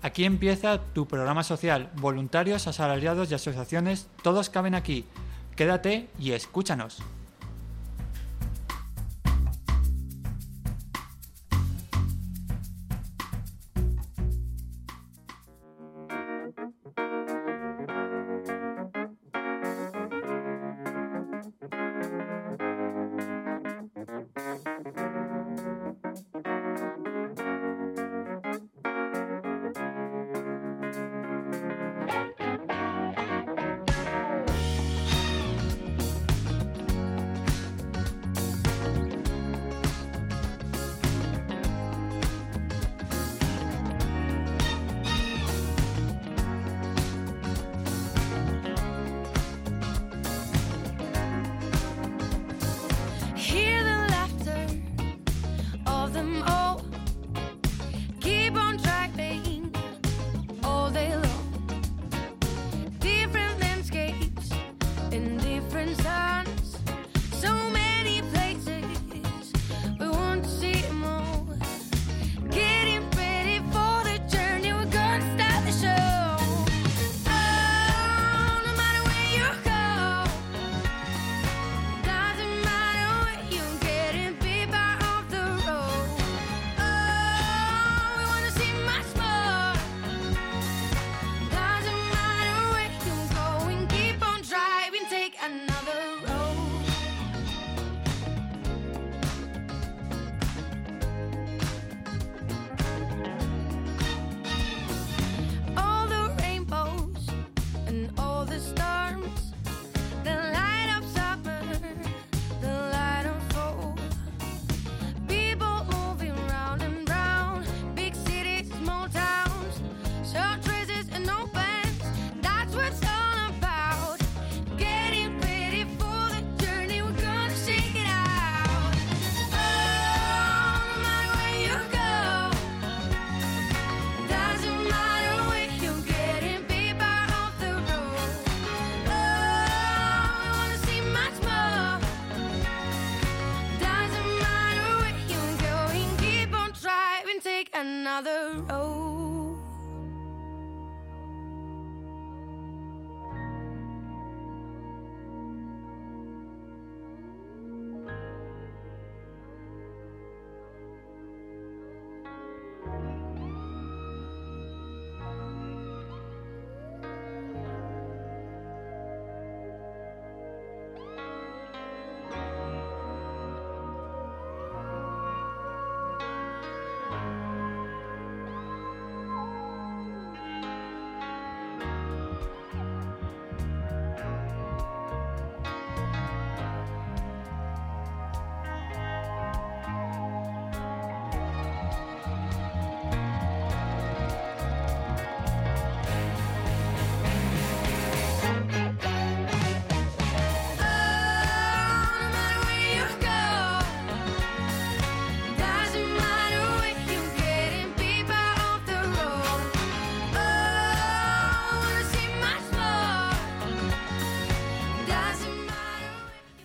Aquí empieza tu programa social. Voluntarios, asalariados y asociaciones, todos caben aquí. Quédate y escúchanos.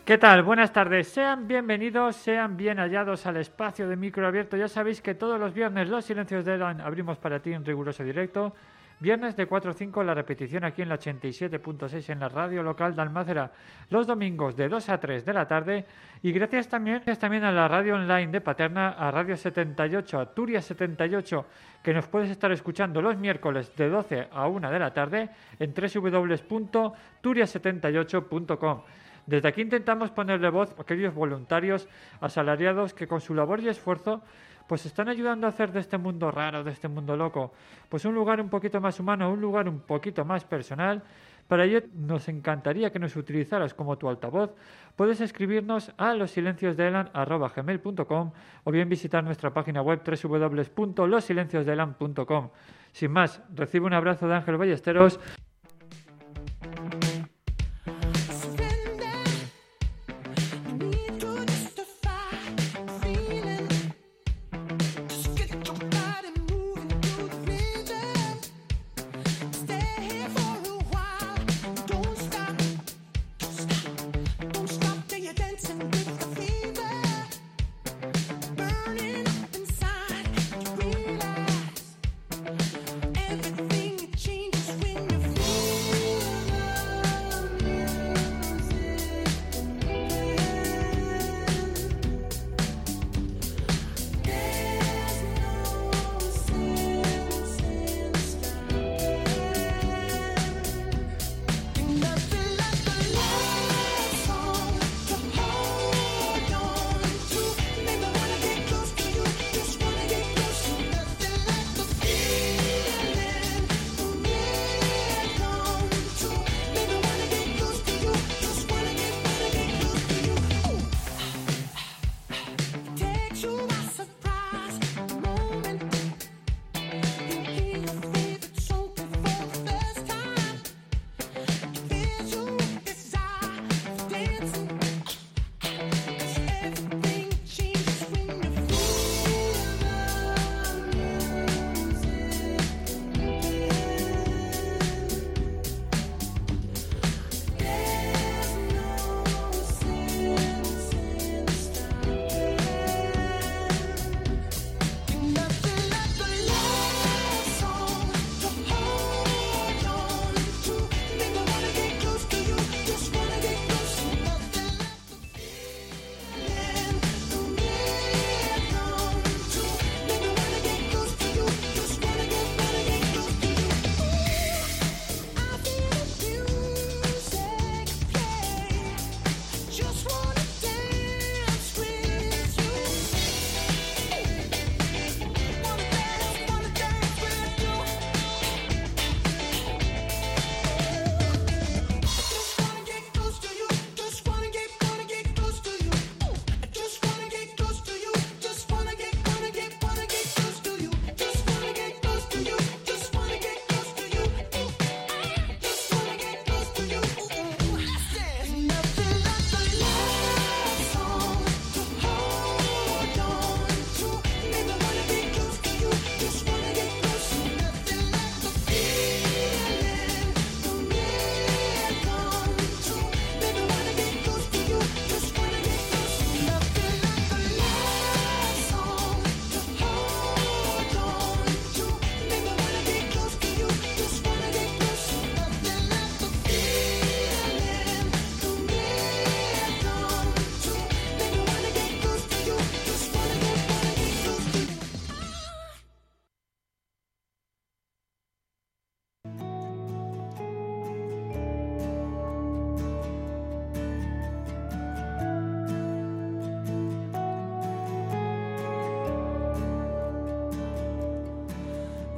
¿Qué tal? Buenas tardes. Sean bienvenidos, sean bien hallados al espacio de micro abierto. Ya sabéis que todos los viernes los silencios de Elan abrimos para ti en riguroso directo. Viernes de 4 a 5 la repetición aquí en la 87.6 en la radio local de Almácera. Los domingos de 2 a 3 de la tarde. Y gracias también, a la radio online de Paterna, a Radio 78, a Turia 78, que nos puedes estar escuchando los miércoles de 12 a 1 de la tarde en www.turia78.com. Desde aquí intentamos ponerle voz a aquellos voluntarios asalariados que con su labor y esfuerzo pues están ayudando a hacer de este mundo raro, de este mundo loco, pues un lugar un poquito más humano, un lugar un poquito más personal. Para ello nos encantaría que nos utilizaras como tu altavoz. Puedes escribirnos a losilenciosdeelan.com o bien visitar nuestra página web www.losilenciosdeelan.com. Sin más, recibe un abrazo de Ángel Ballesteros.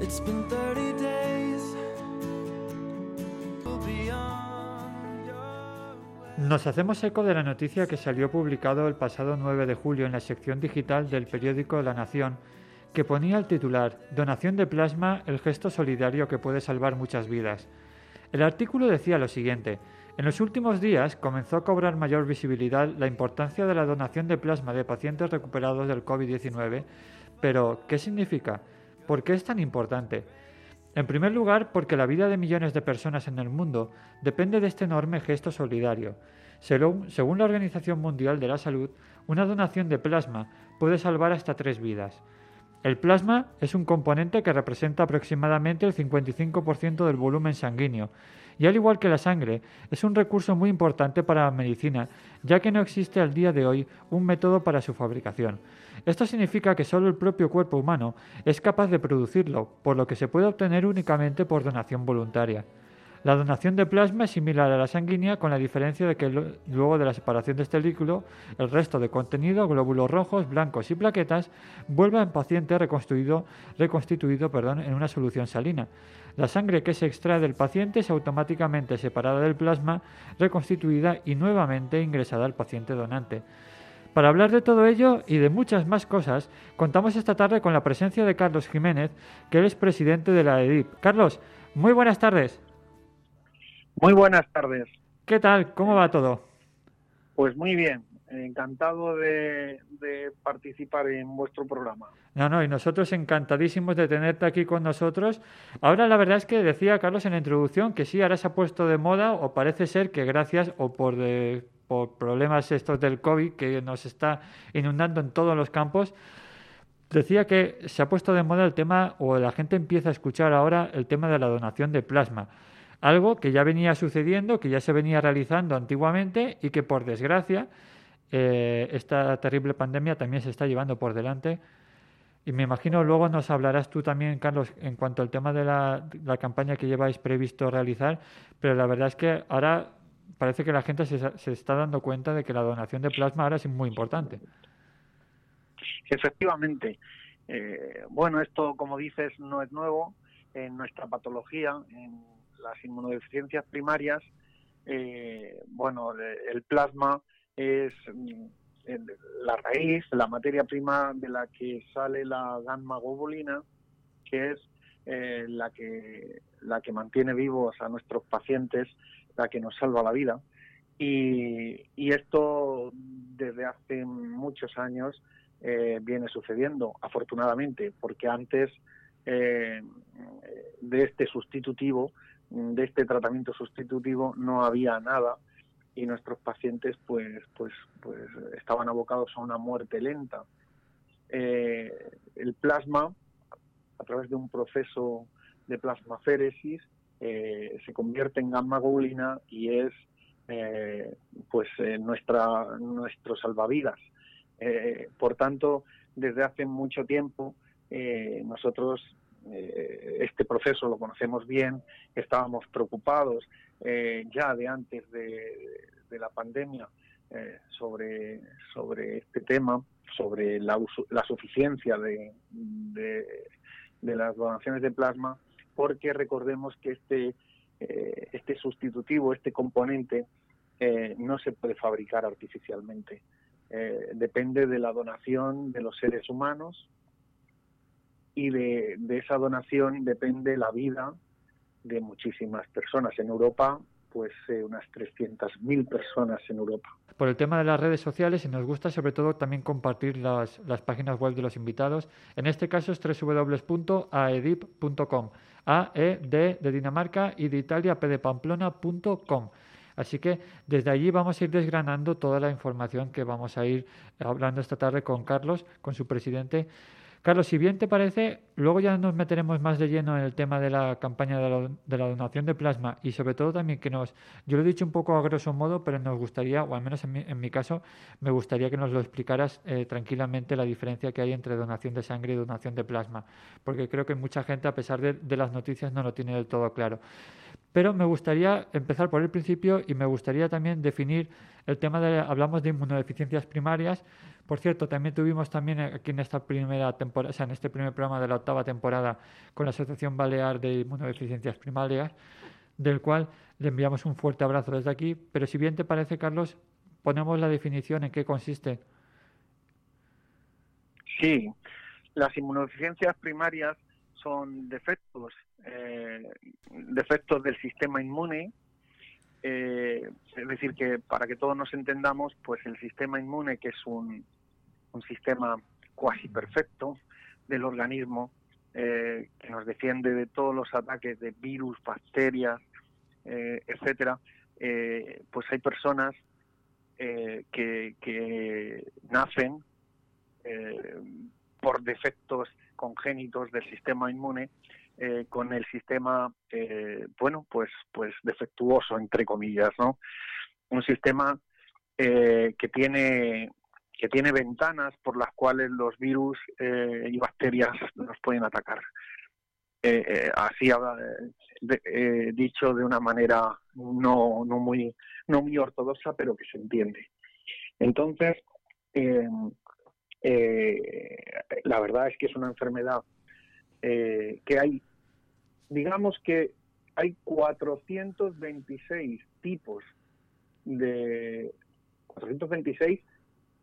It's been 30 days. Nos hacemos eco de la noticia que salió publicado el pasado 9 de julio en la sección digital del periódico La Nación, que ponía el titular Donación de plasma, el gesto solidario que puede salvar muchas vidas. El artículo decía lo siguiente. En los últimos días comenzó a cobrar mayor visibilidad la importancia de la donación de plasma de pacientes recuperados del COVID-19. Pero, ¿qué significa? ¿Por qué es tan importante? En primer lugar, porque la vida de millones de personas en el mundo depende de este enorme gesto solidario. Según, la Organización Mundial de la Salud, una donación de plasma puede salvar hasta tres vidas. El plasma es un componente que representa aproximadamente el 55% del volumen sanguíneo y al igual que la sangre, es un recurso muy importante para la medicina, ya que no existe al día de hoy un método para su fabricación. Esto significa que solo el propio cuerpo humano es capaz de producirlo, por lo que se puede obtener únicamente por donación voluntaria. La donación de plasma es similar a la sanguínea con la diferencia de que luego de la separación de este líquido, el resto de contenido, glóbulos rojos, blancos y plaquetas, vuelve al paciente reconstituido, en una solución salina. La sangre que se extrae del paciente es automáticamente separada del plasma, reconstituida y nuevamente ingresada al paciente donante. Para hablar de todo ello y de muchas más cosas, contamos esta tarde con la presencia de Carlos Jiménez, que él es presidente de la EDIP. Carlos, muy buenas tardes. Muy buenas tardes. ¿Qué tal? ¿Cómo va todo? Pues muy bien, encantado de, de participar en vuestro programa. No, no, y nosotros encantadísimos de tenerte aquí con nosotros. Ahora la verdad es que decía Carlos en la introducción que sí, ahora se ha puesto de moda o parece ser que gracias o por, de- por problemas estos del COVID que nos está inundando en todos los campos, decía que se ha puesto de moda el tema o la gente empieza a escuchar ahora el tema de la donación de plasma. Algo que ya venía sucediendo, que ya se venía realizando antiguamente y que por desgracia eh, esta terrible pandemia también se está llevando por delante. Y me imagino luego nos hablarás tú también, Carlos, en cuanto al tema de la, la campaña que lleváis previsto realizar, pero la verdad es que ahora parece que la gente se, se está dando cuenta de que la donación de plasma ahora es muy importante. Efectivamente, eh, bueno, esto, como dices, no es nuevo. En nuestra patología, en las inmunodeficiencias primarias, eh, bueno, el plasma es mm, la raíz, la materia prima de la que sale la gamma globulina, que es eh, la que la que mantiene vivos a nuestros pacientes, la que nos salva la vida. Y, esto desde hace muchos años eh, viene sucediendo, afortunadamente, porque antes eh, de este sustitutivo, de este tratamiento sustitutivo, no había nada y nuestros pacientes pues pues pues estaban abocados a una muerte lenta. Eh, el plasma, a través de un proceso de plasmaféresis, eh, se convierte en gamma globulina y es eh, pues eh, nuestra nuestro salvavidas. Eh, por tanto, desde hace mucho tiempo nosotros este proceso lo conocemos bien, estábamos preocupados ya de antes de, la pandemia sobre, sobre este tema, sobre la, la suficiencia de, de, de las donaciones de plasma, porque recordemos que este, eh, este sustitutivo, este componente, eh, no se puede fabricar artificialmente. Eh, depende de la donación de los seres humanos y de, de esa donación depende la vida de muchísimas personas. En Europa, pues eh, unas 300.000 personas en Europa. Por el tema de las redes sociales y nos gusta sobre todo también compartir las, las páginas web de los invitados. En este caso es www.aedip.com. A, E, D de Dinamarca y de Italia, P de Pamplona.com. Así que desde allí vamos a ir desgranando toda la información que vamos a ir hablando esta tarde con Carlos, con su presidente. Carlos, si bien te parece, luego ya nos meteremos más de lleno en el tema de la campaña de la, de la donación de plasma y sobre todo también que nos, yo lo he dicho un poco a grosso modo, pero nos gustaría, o al menos en mi, en mi caso, me gustaría que nos lo explicaras eh, tranquilamente la diferencia que hay entre donación de sangre y donación de plasma, porque creo que mucha gente, a pesar de, de las noticias, no lo tiene del todo claro. Pero me gustaría empezar por el principio y me gustaría también definir el tema de, hablamos de inmunodeficiencias primarias. Por cierto, también tuvimos también aquí en esta primera temporada, o sea, en este primer programa de la octava temporada con la Asociación Balear de Inmunodeficiencias Primarias, del cual le enviamos un fuerte abrazo desde aquí. Pero si bien te parece, Carlos, ponemos la definición en qué consiste. Sí, las inmunodeficiencias primarias son defectos, eh, defectos del sistema inmune. eh, es decir, que para que todos nos entendamos, pues el sistema inmune, que es un, un sistema cuasi perfecto del organismo, eh, que nos defiende de todos los ataques de virus, bacterias, eh, etcétera, pues hay personas que, que nacen por defectos congénitos del sistema inmune eh, con el sistema eh, bueno pues pues defectuoso entre comillas no un sistema eh, que tiene que tiene ventanas por las cuales los virus y bacterias nos pueden atacar. Así de- dicho de una manera no no muy no muy ortodoxa pero que se entiende. Entonces la verdad es que es una enfermedad eh, que hay, digamos que hay 426 tipos de 426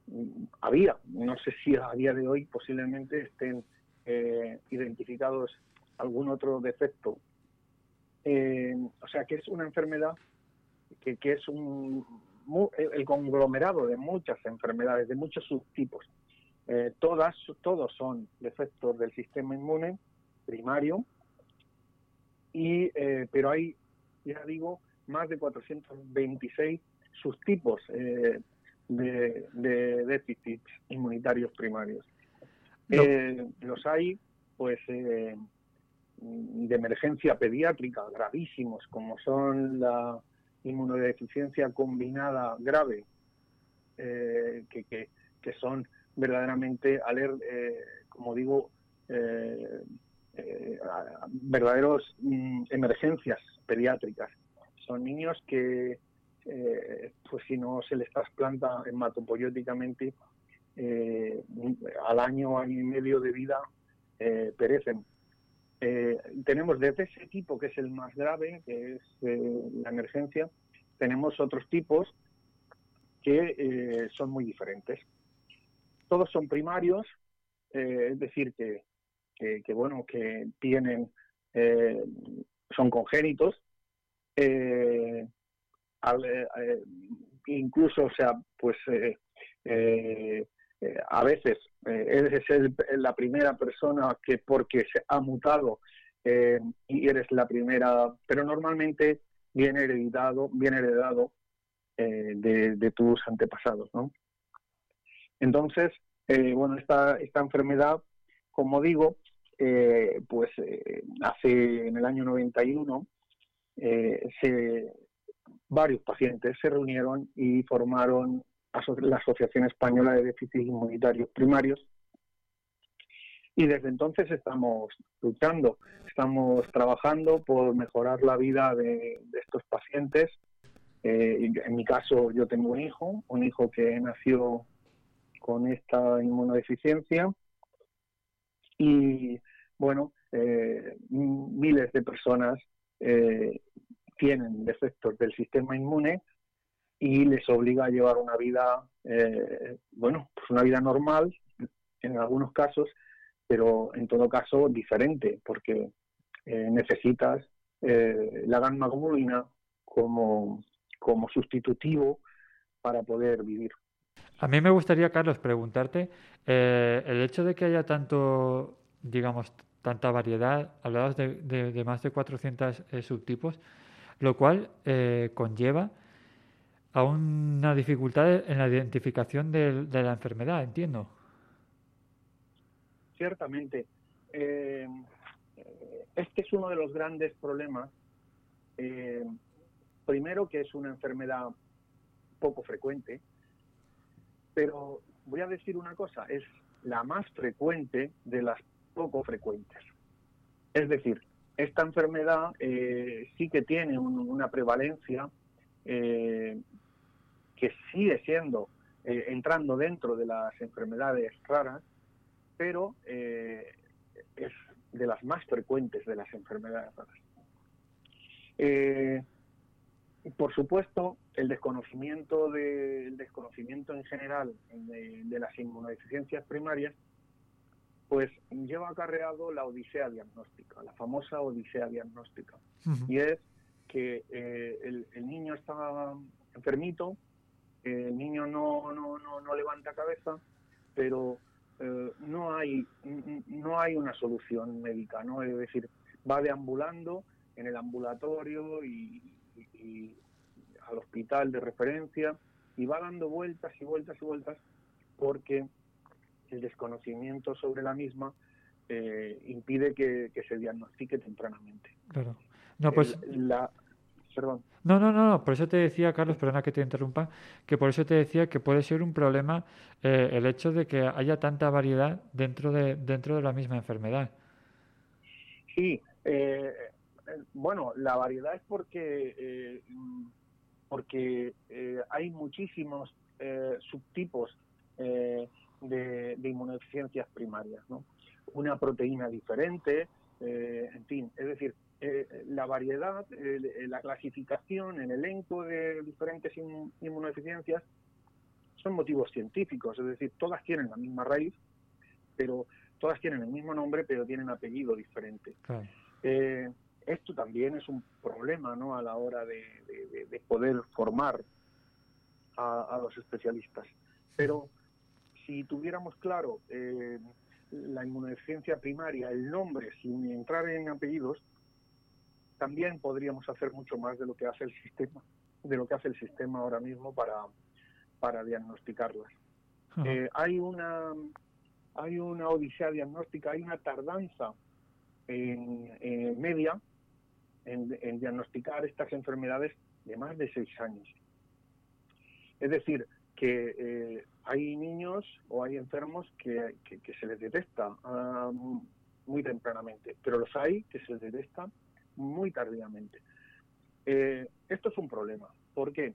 mm, había, no sé si a día de hoy posiblemente estén eh, identificados algún otro defecto. Eh, o sea que es una enfermedad que, es un, el conglomerado de muchas enfermedades, de muchos subtipos. Todas, todos son defectos del sistema inmune primario, y, eh, pero hay, ya digo, más de 426 subtipos eh, de, de déficits inmunitarios primarios. Eh, los hay, pues, eh, de emergencia pediátrica gravísimos, como son la inmunodeficiencia combinada grave, eh, que, que, que son verdaderamente, como digo, eh, verdaderos mm, emergencias pediátricas. Son niños que, eh, pues si no se les trasplanta hematopoyéticamente, eh, al año, año y medio de vida, perecen. Tenemos desde ese tipo, que es el más grave, que es la emergencia, tenemos otros tipos que son muy diferentes. Todos son primarios, es decir, que, que, bueno, que tienen, eh, son congénitos, eh, eh, incluso, o sea, pues a veces eres el- la primera persona que porque se ha mutado y eres la primera, pero normalmente viene heredado, viene heredado de, de tus antepasados, ¿no? Entonces, bueno, esta, esta enfermedad, como digo, eh, pues eh, hace en el año 91 eh, varios pacientes se reunieron y formaron la Asociación Española de Déficits Inmunitarios Primarios y desde entonces estamos luchando, estamos trabajando por mejorar la vida de, de estos pacientes. En mi caso yo tengo un hijo, un hijo que nació con esta inmunodeficiencia y bueno, eh, miles de personas eh, tienen defectos del sistema inmune y les obliga a llevar una vida, eh, bueno, pues una vida normal en algunos casos, pero en todo caso diferente, porque necesitas la gamma globulina como, como sustitutivo para poder vivir. A mí me gustaría, Carlos, preguntarte, eh, el hecho de que haya tanto, digamos, tanta variedad, hablabas de, más de 400 eh, subtipos, lo cual eh, conlleva a una dificultad en la identificación de, la enfermedad, entiendo. Ciertamente. Este es uno de los grandes problemas. Primero que es una enfermedad poco frecuente, pero voy a decir una cosa, es la más frecuente de las poco frecuentes. Es decir, esta enfermedad eh, sí que tiene un- una prevalencia eh, que sigue siendo, eh, entrando dentro de las enfermedades raras, pero es de las más frecuentes de las enfermedades raras. Por supuesto, el desconocimiento, de, el desconocimiento en general de, de las inmunodeficiencias primarias, pues lleva acarreado la odisea diagnóstica, la famosa odisea diagnóstica. Y es que eh, el, el niño está enfermito, eh, el niño no, no, no, no levanta cabeza, pero eh, no hay no hay una solución médica, ¿no? Es decir, va deambulando en el ambulatorio y, y- al hospital de referencia y va dando vueltas y vueltas y vueltas porque el desconocimiento sobre la misma eh, impide que, que se diagnostique tempranamente. Claro. No, pues, El- la, perdón. no, no, no, no, por eso te decía, Carlos, perdona que te interrumpa, que por eso te decía que puede ser un problema eh, el hecho de que haya tanta variedad dentro de, dentro de la misma enfermedad. Sí, eh, bueno, la variedad es porque eh, porque eh, hay muchísimos eh, subtipos eh, de, de inmunodeficiencias primarias, ¿no? Una proteína diferente, eh, en fin, es decir, la variedad, la clasificación, el elenco de diferentes inmu- inmunodeficiencias son motivos científicos, es decir, todas tienen la misma raíz, pero todas tienen el mismo nombre, pero tienen apellido diferente. Claro. Eh, esto también es un problema ¿no? a la hora de, de- de- de poder formar a, a los especialistas. Pero si tuviéramos claro eh, la inmunodeficiencia primaria, el nombre, sin entrar en apellidos, también podríamos hacer mucho más de lo que hace el sistema, de lo que hace el sistema ahora mismo para, para diagnosticarlas. Eh, hay una hay una odisea diagnóstica, hay una tardanza en, en media en, en diagnosticar estas enfermedades de más de seis años. Es decir, que eh, hay niños o hay enfermos que, que- que se les detecta ah, muy tempranamente, pero los hay que se les detecta muy tardíamente. Eh, esto es un problema. ¿Por qué?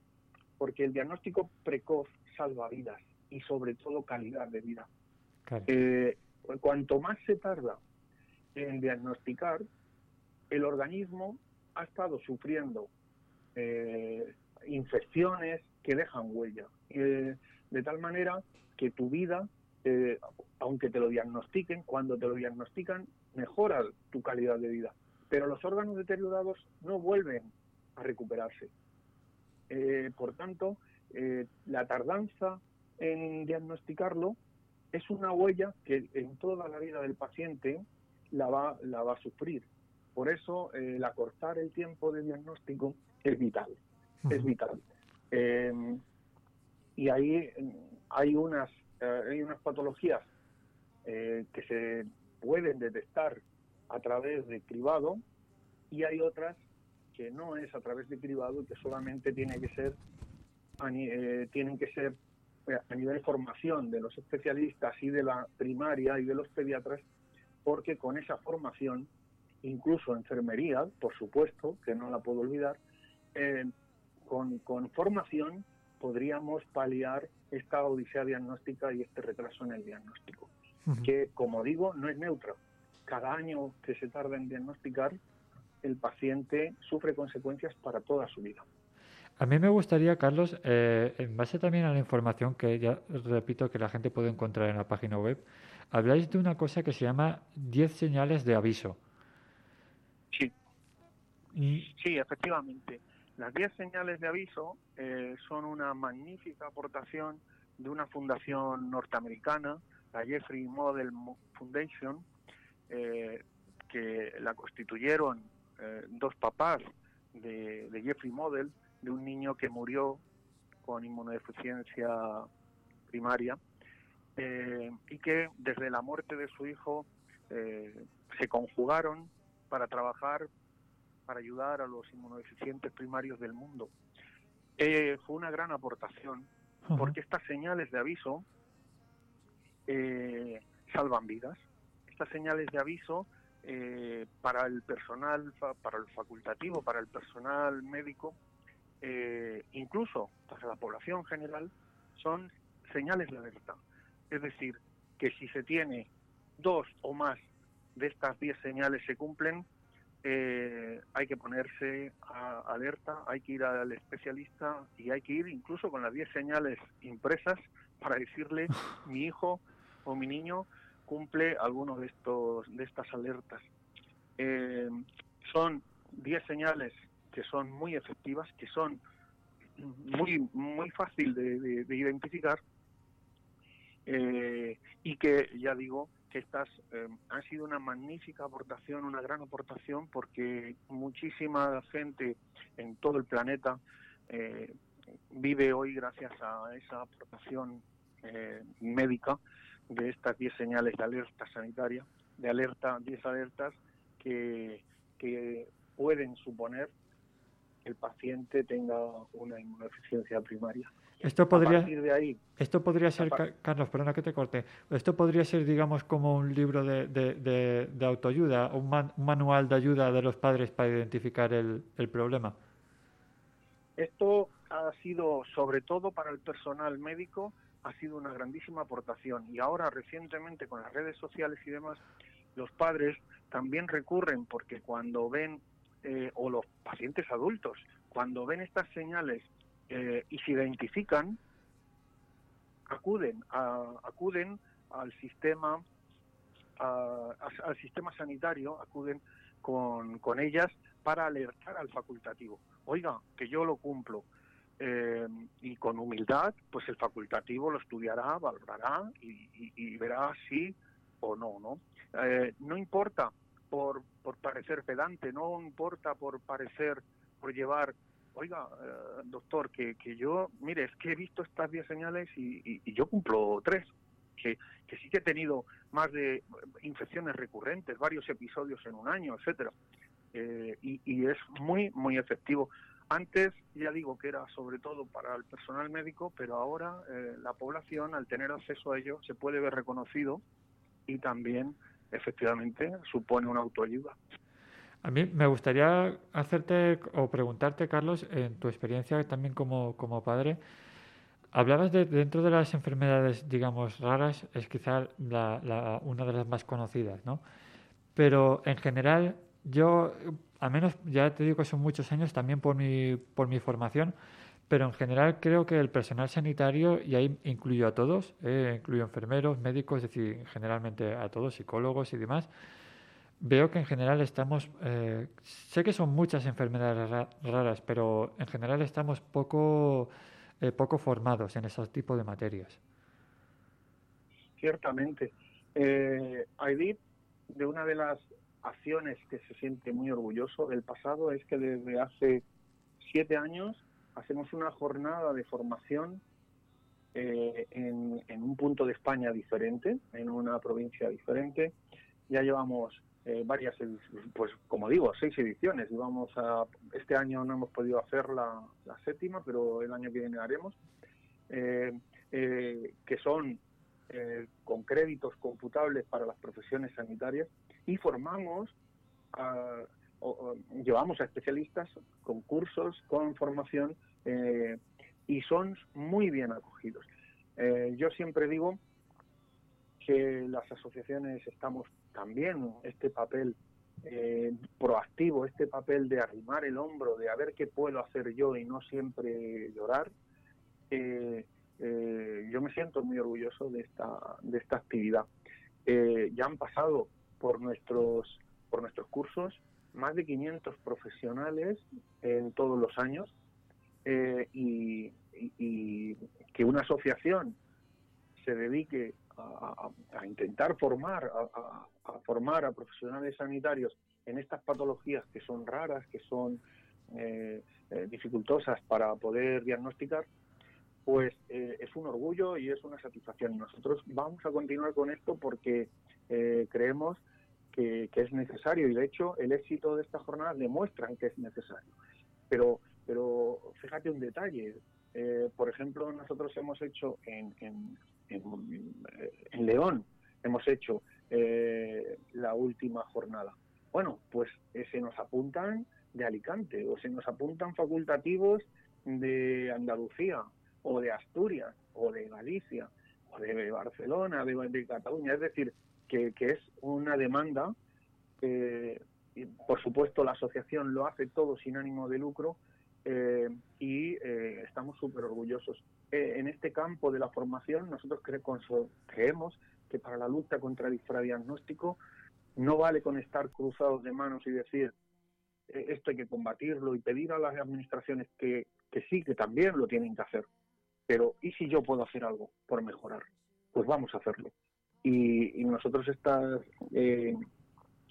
Porque el diagnóstico precoz salva vidas y sobre todo calidad de vida. Claro. Eh, cuanto más se tarda en diagnosticar, el organismo ha estado sufriendo eh, infecciones que dejan huella. Eh, de tal manera que tu vida, eh, aunque te lo diagnostiquen, cuando te lo diagnostican, mejora tu calidad de vida. Pero los órganos deteriorados no vuelven a recuperarse. Por tanto, la tardanza en diagnosticarlo es una huella que en toda la vida del paciente la va a sufrir. Por eso, eh, el acortar el tiempo de diagnóstico es vital, es vital. Eh, y ahí eh, hay unas, eh, hay unas patologías eh, que se pueden detectar a través de cribado y hay otras que no es a través de cribado y que solamente tiene que ser tienen que ser a nivel formación de los especialistas y de la primaria y de los pediatras, porque con esa formación, incluso enfermería, por supuesto, que no la puedo olvidar, eh, con, con formación podríamos paliar esta odisea diagnóstica y este retraso en el diagnóstico, que como digo, no es neutra. Cada año que se tarda en diagnosticar, el paciente sufre consecuencias para toda su vida. A mí me gustaría, Carlos, eh, en base también a la información que ya repito que la gente puede encontrar en la página web, habláis de una cosa que se llama 10 señales de aviso. Sí, Y, Sí, efectivamente. Las 10 señales de aviso eh, son una magnífica aportación de una fundación norteamericana, la Jeffrey Model Mo- Foundation, eh, que la constituyeron eh, dos papás de, de Jeffrey Model, de un niño que murió con inmunodeficiencia primaria, eh, y que desde la muerte de su hijo se conjugaron para trabajar para ayudar a los inmunodeficientes primarios del mundo. Eh, fue una gran aportación porque estas señales de aviso eh, salvan vidas. Estas señales de aviso eh, para el personal, para el facultativo, para el personal médico, eh, incluso para la población general, son señales de alerta. Es decir, que si se tiene dos o más de estas 10 señales se cumplen, eh, hay que ponerse a alerta, hay que ir al especialista y hay que ir incluso con las 10 señales impresas para decirle mi hijo o mi niño cumple alguno de estos de estas alertas. Eh, son 10 señales que son muy efectivas, que son muy muy fácil de, de- de identificar eh, y que ya digo que estas eh, han sido una magnífica aportación, una gran aportación porque muchísima gente en todo el planeta eh, vive hoy gracias a esa aportación eh, médica de estas 10 señales de alerta sanitaria, de alerta, 10 alertas que, que pueden suponer que el paciente tenga una inmunodeficiencia primaria. Esto podría, de ahí, esto podría ser, Carlos, perdona que te corte, esto podría ser, digamos, como un libro de, de, de- de autoayuda, un, man- un manual de ayuda de los padres para identificar el, el problema. Esto ha sido, sobre todo para el personal médico, ha sido una grandísima aportación. Y ahora, recientemente, con las redes sociales y demás, los padres también recurren porque cuando ven, eh, o los pacientes adultos, cuando ven estas señales eh, y se identifican, acuden, acuden al sistema a- al sistema sanitario, acuden con, con ellas para alertar al facultativo. Oiga, que yo lo cumplo. Eh, y con humildad, pues el facultativo lo estudiará, valorará y, y- y verá si o no, ¿no? Eh, no importa por, por parecer pedante, no importa por parecer, por llevar, oiga, eh, doctor, que, que yo, mire, es que he visto estas 10 señales y, y- yo cumplo tres, que, que sí que he tenido más de infecciones recurrentes, varios episodios en un año, etcétera. Eh, y, y es muy, muy efectivo. Antes, ya digo que era sobre todo para el personal médico, pero ahora eh, la población, al tener acceso a ello, se puede ver reconocido y también, efectivamente, supone una autoayuda. A mí me gustaría hacerte o preguntarte, Carlos, en tu experiencia también como, como padre, hablabas de dentro de las enfermedades, digamos, raras, es quizá la, la- una de las más conocidas, ¿no? Pero en general, yo, al menos ya te digo que son muchos años también por mi, por mi formación, pero en general creo que el personal sanitario, y ahí incluyo a todos, eh, incluyo enfermeros, médicos, es decir, generalmente a todos, psicólogos y demás, veo que en general estamos, eh, sé que son muchas enfermedades ra- raras, pero en general estamos poco, eh, poco formados en ese tipo de materias. Ciertamente. Eh, de una de las acciones que se siente muy orgulloso del pasado es que desde hace siete años hacemos una jornada de formación eh, en, en un punto de España diferente, en una provincia diferente. Ya llevamos eh, varias, pues como digo, seis ediciones. Vamos a, este año no hemos podido hacer la, séptima, pero el año que viene haremos. Eh, eh, que son con créditos computables para las profesiones sanitarias y formamos, llevamos a especialistas con cursos, con formación y son muy bien acogidos. Yo siempre digo que las asociaciones estamos también este papel eh, proactivo, este papel de arrimar el hombro, de a ver qué puedo hacer yo y no siempre llorar. Eh, eh, yo me siento muy orgulloso de esta, de esta actividad. Ya han pasado por nuestros, por nuestros cursos más de 500 profesionales en todos los años y- y que una asociación se dedique a, intentar formar a, a- formar a profesionales sanitarios en estas patologías que son raras, que son eh, eh, dificultosas para poder diagnosticar, pues eh, es un orgullo y es una satisfacción. Nosotros vamos a continuar con esto porque eh, creemos que, que es necesario y de hecho el éxito de estas jornadas demuestran que es necesario. Pero, pero fíjate un detalle. Eh, por ejemplo, nosotros hemos hecho en, en- León, hemos hecho eh, la última jornada. Bueno, pues eh, se nos apuntan de Alicante o se nos apuntan facultativos de Andalucía o de Asturias o de Galicia o de Barcelona, de, Cataluña. Es decir, que, que es una demanda. eh, y por supuesto, la asociación lo hace todo sin ánimo de lucro eh, y eh, estamos súper orgullosos. Eh, en este campo de la formación, nosotros cre- creemos que para la lucha contra el infradiagnóstico no vale con estar cruzados de manos y decir eh, esto hay que combatirlo y pedir a las administraciones que, que sí, que también lo tienen que hacer. Pero ¿y si yo puedo hacer algo por mejorar? Pues vamos a hacerlo. Y, y nosotros estas, eh,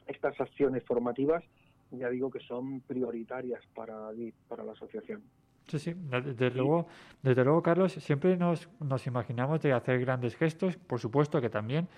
estas acciones formativas, ya digo que son prioritarias para, para la asociación. Sí, sí, de- desde luego, desde luego, Carlos, siempre nos, nos imaginamos de hacer grandes gestos, por supuesto que también,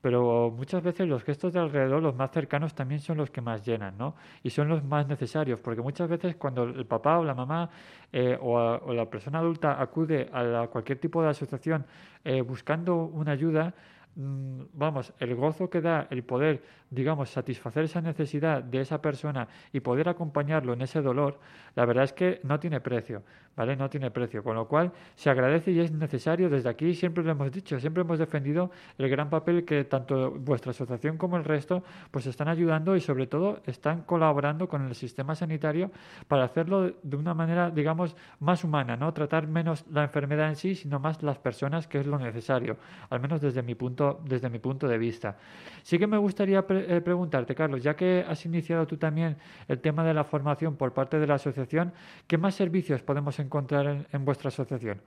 pero muchas veces los gestos de alrededor, los más cercanos, también son los que más llenan, ¿no? Y son los más necesarios, porque muchas veces cuando el papá o la mamá eh, o, a- o la persona adulta acude a la- cualquier tipo de asociación eh, buscando una ayuda, vamos, el gozo que da el poder, digamos, satisfacer esa necesidad de esa persona y poder acompañarlo en ese dolor, la verdad es que no tiene precio, ¿vale? No tiene precio, con lo cual se agradece y es necesario desde aquí, siempre lo hemos dicho, siempre hemos defendido el gran papel que tanto vuestra asociación como el resto pues están ayudando y sobre todo están colaborando con el sistema sanitario para hacerlo de una manera, digamos, más humana, ¿no? Tratar menos la enfermedad en sí, sino más las personas, que es lo necesario, al menos desde mi punto, desde mi punto de vista. Sí que me gustaría eh, preguntarte, Carlos, ya que has iniciado tú también el tema de la formación por parte de la asociación, ¿qué más servicios podemos encontrar en, vuestra asociación?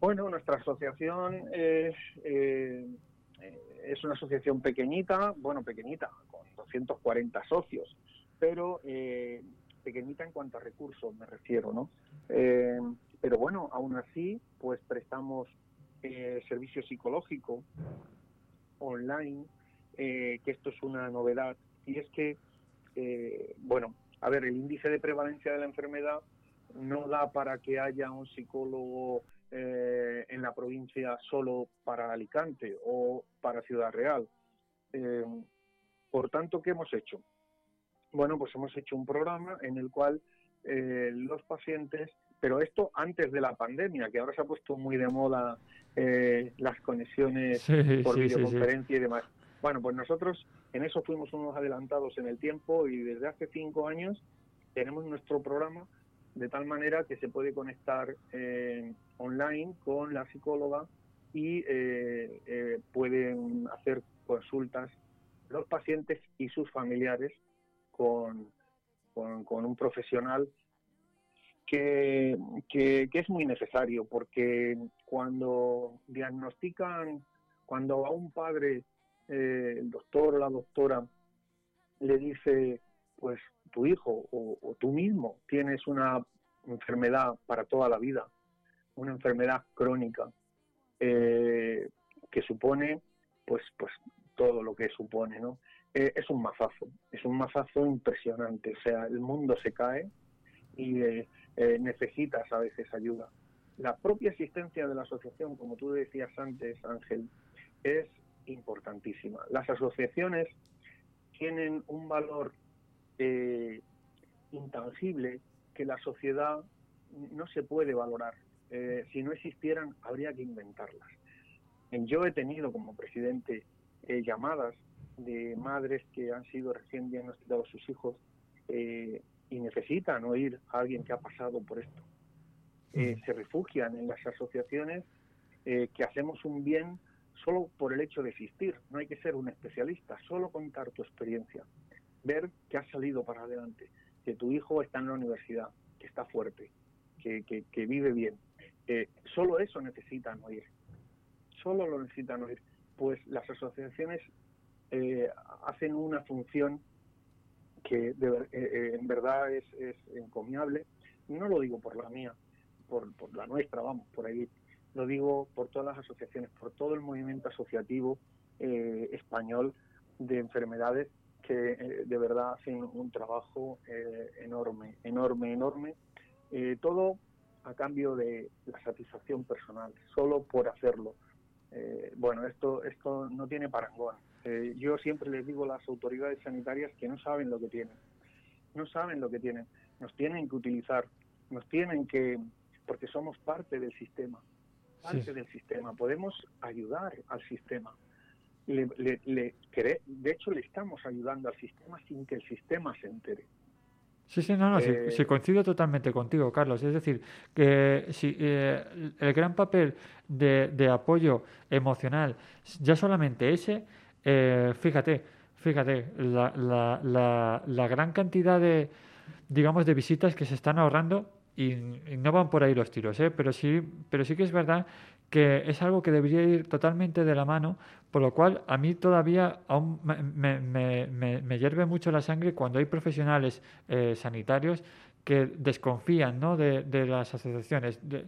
Bueno, nuestra asociación es, eh, es una asociación pequeñita, bueno, pequeñita, con 240 socios, pero eh, pequeñita en cuanto a recursos me refiero, ¿no? Pero bueno, aún así, pues prestamos eh, servicio psicológico online, eh, que esto es una novedad, y es que, eh, bueno, a ver, el índice de prevalencia de la enfermedad no da para que haya un psicólogo eh, en la provincia solo para Alicante o para Ciudad Real. Por tanto, ¿qué hemos hecho? Bueno, pues hemos hecho un programa en el cual los pacientes, pero esto antes de la pandemia, que ahora se ha puesto muy de moda eh, las conexiones Sí, por sí, sí, sí. videoconferencia y demás. Bueno, pues nosotros en eso fuimos unos adelantados en el tiempo y desde hace cinco años tenemos nuestro programa de tal manera que se puede conectar eh, online con la psicóloga y eh, eh, pueden hacer consultas los pacientes y sus familiares con, con, con un profesional que, que, que es muy necesario porque cuando diagnostican, cuando a un padre eh, el doctor o la doctora le dice, pues tu hijo o, o tú mismo tienes una enfermedad para toda la vida, una enfermedad crónica eh, que supone, pues, pues todo lo que supone, ¿no? Eh, es un mazazo, es un mazazo impresionante, o sea, el mundo se cae y eh, eh, necesitas a veces ayuda. La propia existencia de la asociación, como tú decías antes, Ángel, es importantísima. Las asociaciones tienen un valor eh, intangible que la sociedad no se puede valorar. Eh, si no existieran, habría que inventarlas. Yo he tenido como presidente llamadas de madres que han sido recién diagnosticados sus hijos y necesitan oír a alguien que ha pasado por esto. Eh, se refugian en las asociaciones eh, que hacemos un bien solo por el hecho de existir. No hay que ser un especialista, solo contar tu experiencia, ver que has salido para adelante, que tu hijo está en la universidad, que está fuerte, que, que, que vive bien. Eh, solo eso necesitan oír, solo lo necesitan oír. Pues las asociaciones hacen una función que de, eh, eh, en verdad es, es encomiable. No lo digo por la mía, por, por la nuestra, vamos, por ahí. Lo digo por todas las asociaciones, por todo el movimiento asociativo eh, español de enfermedades que eh, de verdad hacen un trabajo eh, enorme, enorme, enorme. Todo a cambio de la satisfacción personal, solo por hacerlo. Bueno, esto, esto no tiene parangón. Eh, yo siempre les digo a las autoridades sanitarias que no saben lo que tienen. No saben lo que tienen. Nos tienen que utilizar. Nos tienen que... porque somos parte del sistema. Parte Sí. del sistema. Podemos ayudar al sistema. Le- le- le de hecho, le estamos ayudando al sistema sin que el sistema se entere. Sí, sí, no, no, sí, Eh, sí, coincido totalmente contigo, Carlos. Es decir, que si, eh, el gran papel de, de apoyo emocional, ya solamente ese, eh, fíjate, fíjate, la, gran cantidad de, digamos, de visitas que se están ahorrando y, no van por ahí los tiros, ¿eh? Pero sí, pero sí que es verdad que es algo que debería ir totalmente de la mano, por lo cual a mí todavía aún me, me, me- me- me hierve mucho la sangre cuando hay profesionales eh, sanitarios que desconfían ¿no? de, de las asociaciones. De-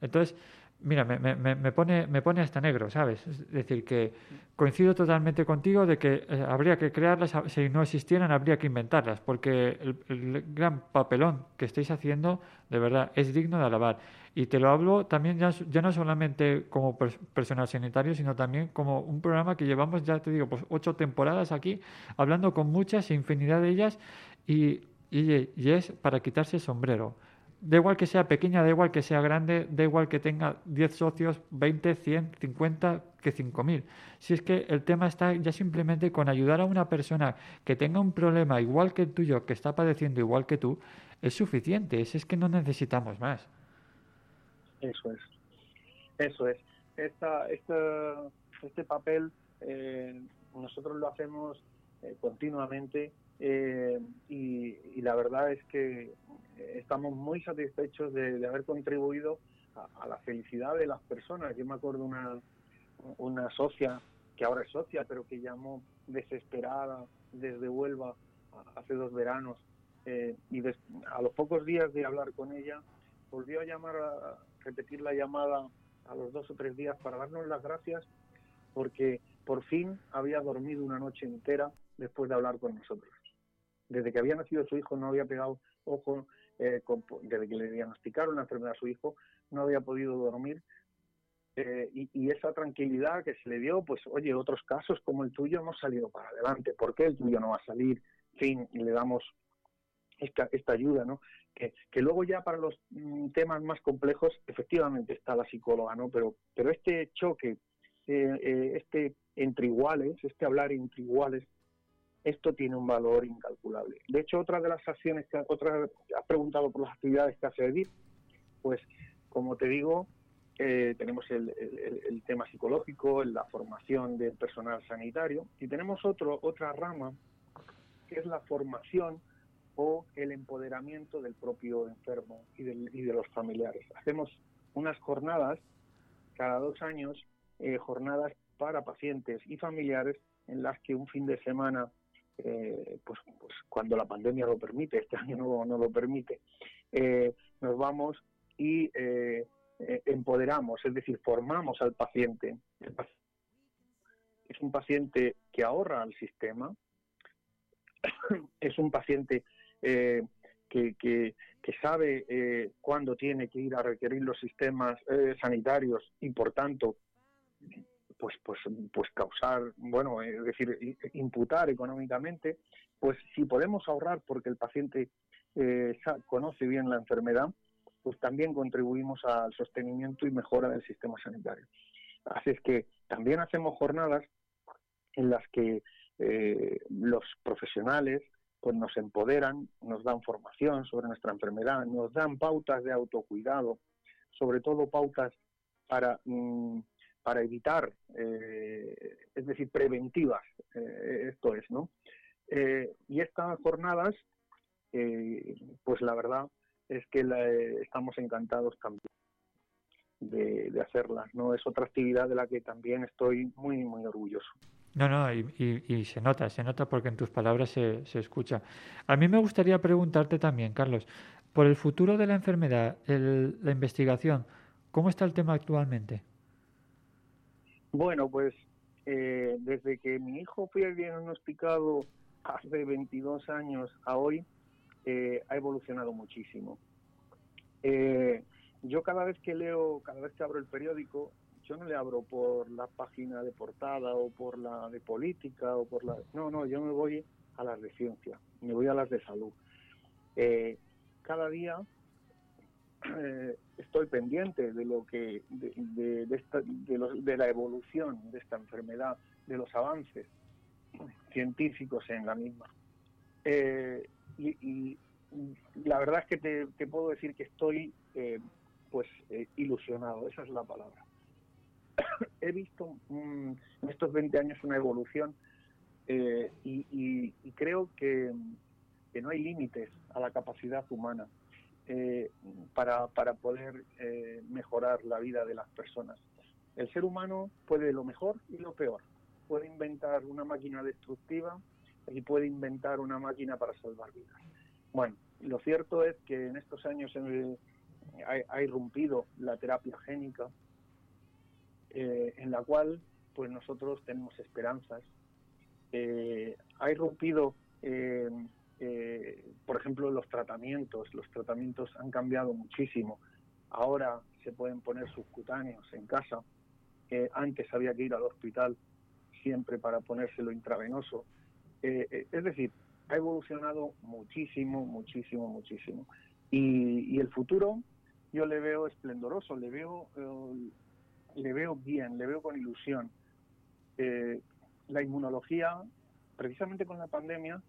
entonces, mira, me, me- me- pone, me pone hasta negro, ¿sabes? Es decir, que coincido totalmente contigo de que eh, habría que crearlas, si no existieran, habría que inventarlas, porque el, gran papelón que estáis haciendo, de verdad, es digno de alabar. Y te lo hablo también ya, ya no solamente como pers- personal sanitario, sino también como un programa que llevamos, ya te digo, pues ocho temporadas aquí, hablando con muchas, infinidad de ellas, y, y es para quitarse el sombrero. Da igual que sea pequeña, da igual que sea grande, da igual que tenga 10 socios, 20, 100, 50, que 5.000. Si es que el tema está ya simplemente con ayudar a una persona que tenga un problema igual que el tuyo, que está padeciendo igual que tú, es suficiente. Es, es que no necesitamos más. Eso es. Eso es. Esta, esta- este papel eh, nosotros lo hacemos eh, continuamente eh, y, la verdad es que estamos muy satisfechos de, haber contribuido a, la felicidad de las personas. Yo me acuerdo una, una socia, que ahora es socia, pero que llamó desesperada desde Huelva hace dos veranos eh, y des- a los pocos días de hablar con ella volvió a llamar a repetir la llamada a los dos o tres días para darnos las gracias porque por fin había dormido una noche entera después de hablar con nosotros. Desde que había nacido su hijo no había pegado ojo, eh, desde que le diagnosticaron la enfermedad a su hijo no había podido dormir eh, y, esa tranquilidad que se le dio, pues oye, otros casos como el tuyo hemos salido para adelante, ¿por qué el tuyo no va a salir? En fin, le damos esta, ayuda, ¿no? Que, luego ya para los mm, temas más complejos, efectivamente está la psicóloga, ¿no? Pero, este choque, eh, este entre iguales, este hablar entre iguales, esto tiene un valor incalculable. De hecho, otra de las acciones que otra has preguntado por las actividades que hace Edith, pues como te digo, eh, tenemos el- el tema psicológico, la formación del personal sanitario y tenemos otro otra rama que es la formación o el empoderamiento del propio enfermo y, del- y de los familiares. Hacemos unas jornadas cada dos años, eh, jornadas para pacientes y familiares en las que un fin de semana, eh, pues, pues cuando la pandemia lo permite, este año no, no lo permite, eh, nos vamos y eh, empoderamos, es decir, formamos al paciente. Es un paciente que ahorra al sistema, es un paciente que, que- que sabe cuándo tiene que ir a requerir los sistemas sanitarios y por tanto pues pues pues causar bueno es decir imputar económicamente pues si podemos ahorrar porque el paciente eh, conoce bien la enfermedad pues también contribuimos al sostenimiento y mejora del sistema sanitario. Así es que también hacemos jornadas en las que eh, los profesionales pues nos empoderan, nos dan formación sobre nuestra enfermedad, nos dan pautas de autocuidado, sobre todo pautas para, mm, para evitar, eh, es decir, preventivas, eh, esto es, ¿no? Eh, y estas jornadas, pues la verdad es que la- estamos encantados también de, hacerlas, ¿no? Es otra actividad de la que también estoy muy, muy orgulloso. No, no, y se nota, se nota porque en tus palabras se, se escucha. A mí me gustaría preguntarte también, Carlos, por el futuro de la enfermedad, el- la investigación, ¿cómo está el tema actualmente? Bueno, pues eh, desde que mi hijo fue diagnosticado hace 22 años a hoy, eh, ha evolucionado muchísimo. Eh, yo cada vez que leo, cada vez que abro el periódico, yo no le abro por la página de portada o por la de política o por la... No, no, yo me voy a las de ciencia, me voy a las de salud. Eh, cada día eh, estoy pendiente de lo que de, de, de los- de la evolución de esta enfermedad, de los avances científicos en la misma. Eh, y, la verdad es que te, puedo decir que estoy eh, pues ilusionado, esa es la palabra. He visto mm, en estos 20 años una evolución y, y- y creo que, que no hay límites a la capacidad humana eh, para, para poder eh, mejorar la vida de las personas. El ser humano puede lo mejor y lo peor. Puede inventar una máquina destructiva y puede inventar una máquina para salvar vidas. Bueno, lo cierto es que en estos años eh, ha, ha irrumpido la terapia génica, eh, en la cual pues nosotros tenemos esperanzas. Eh, ha irrumpido, eh, eh, por ejemplo, los tratamientos. Los tratamientos han cambiado muchísimo. Ahora se pueden poner subcutáneos en casa. Eh, antes había que ir al hospital siempre para ponérselo intravenoso. Eh, eh, es decir, ha evolucionado muchísimo, muchísimo, muchísimo. Y, y el futuro yo le veo esplendoroso, le veo, eh, le veo bien, le veo con ilusión. Eh, la inmunología, precisamente con la pandemia,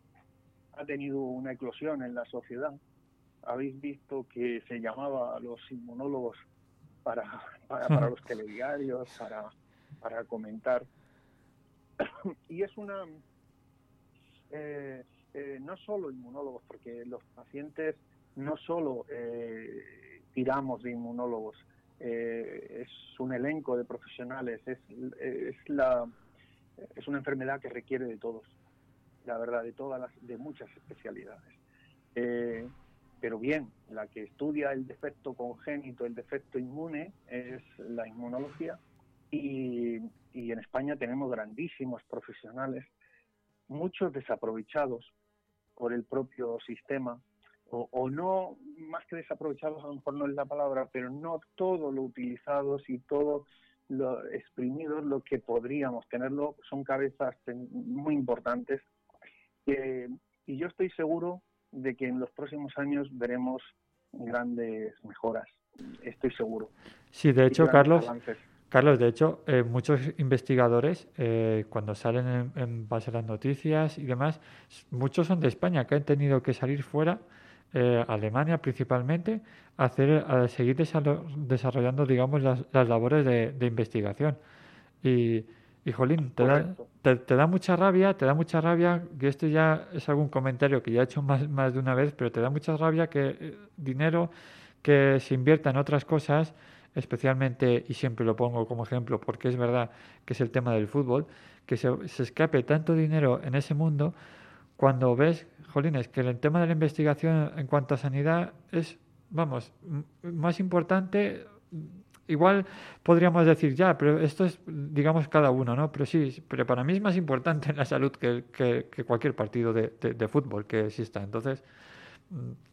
ha tenido una eclosión en la sociedad. Habéis visto que se llamaba a los inmunólogos para, para, para los telediarios, para, para comentar. y es una, eh, eh, no solo inmunólogos, porque los pacientes no solo eh, tiramos de inmunólogos, eh, es un elenco de profesionales, es, es, la, es una enfermedad que requiere de todos, la verdad, de todas las, de muchas especialidades. Eh, pero bien, la que estudia el defecto congénito, el defecto inmune, es la inmunología. Y, y en España tenemos grandísimos profesionales, muchos desaprovechados por el propio sistema, o, o, no, más que desaprovechados, a lo mejor no es la palabra, pero no todo lo utilizados y todo lo exprimidos, lo que podríamos tenerlo, son cabezas muy importantes. Eh, y yo estoy seguro de que en los próximos años veremos grandes mejoras, estoy seguro. Sí, de hecho, Carlos, avances. Carlos, de hecho, eh, muchos investigadores, eh, cuando salen en, en, base a las noticias y demás, muchos son de España, que han tenido que salir fuera, eh, Alemania principalmente, a, hacer, a seguir desarrollando, digamos, las, las labores de, de, investigación. Y, y Jolín, te da, te, te, da mucha rabia, te da mucha rabia, que esto ya es algún comentario que ya he hecho más, más de una vez, pero te da mucha rabia que dinero que se invierta en otras cosas especialmente, y siempre lo pongo como ejemplo, porque es verdad que es el tema del fútbol, que se, se escape tanto dinero en ese mundo cuando ves, jolines, que el tema de la investigación en cuanto a sanidad es, vamos, más importante, igual podríamos decir ya, pero esto es, digamos, cada uno, ¿no? Pero sí, pero para mí es más importante en la salud que, que, que cualquier partido de, de, de, fútbol que exista. Entonces,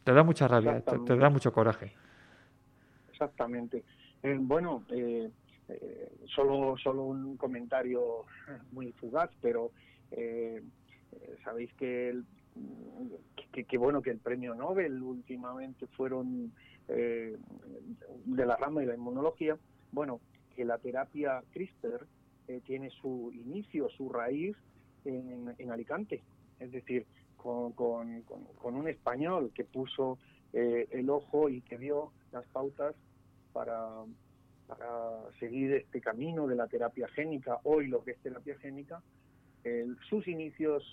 te da mucha rabia, te, te da mucho coraje. Exactamente. Eh, bueno, eh, eh, solo, solo un comentario muy fugaz, pero eh, sabéis que, el, que, que, bueno que el premio Nobel últimamente fueron eh, de la rama de la inmunología. Bueno, que la terapia CRISPR eh, tiene su inicio, su raíz en, en Alicante, es decir, con, con, un español que puso eh, el ojo y que dio las pautas para, para seguir este camino de la terapia génica, hoy lo que es terapia génica, sus inicios,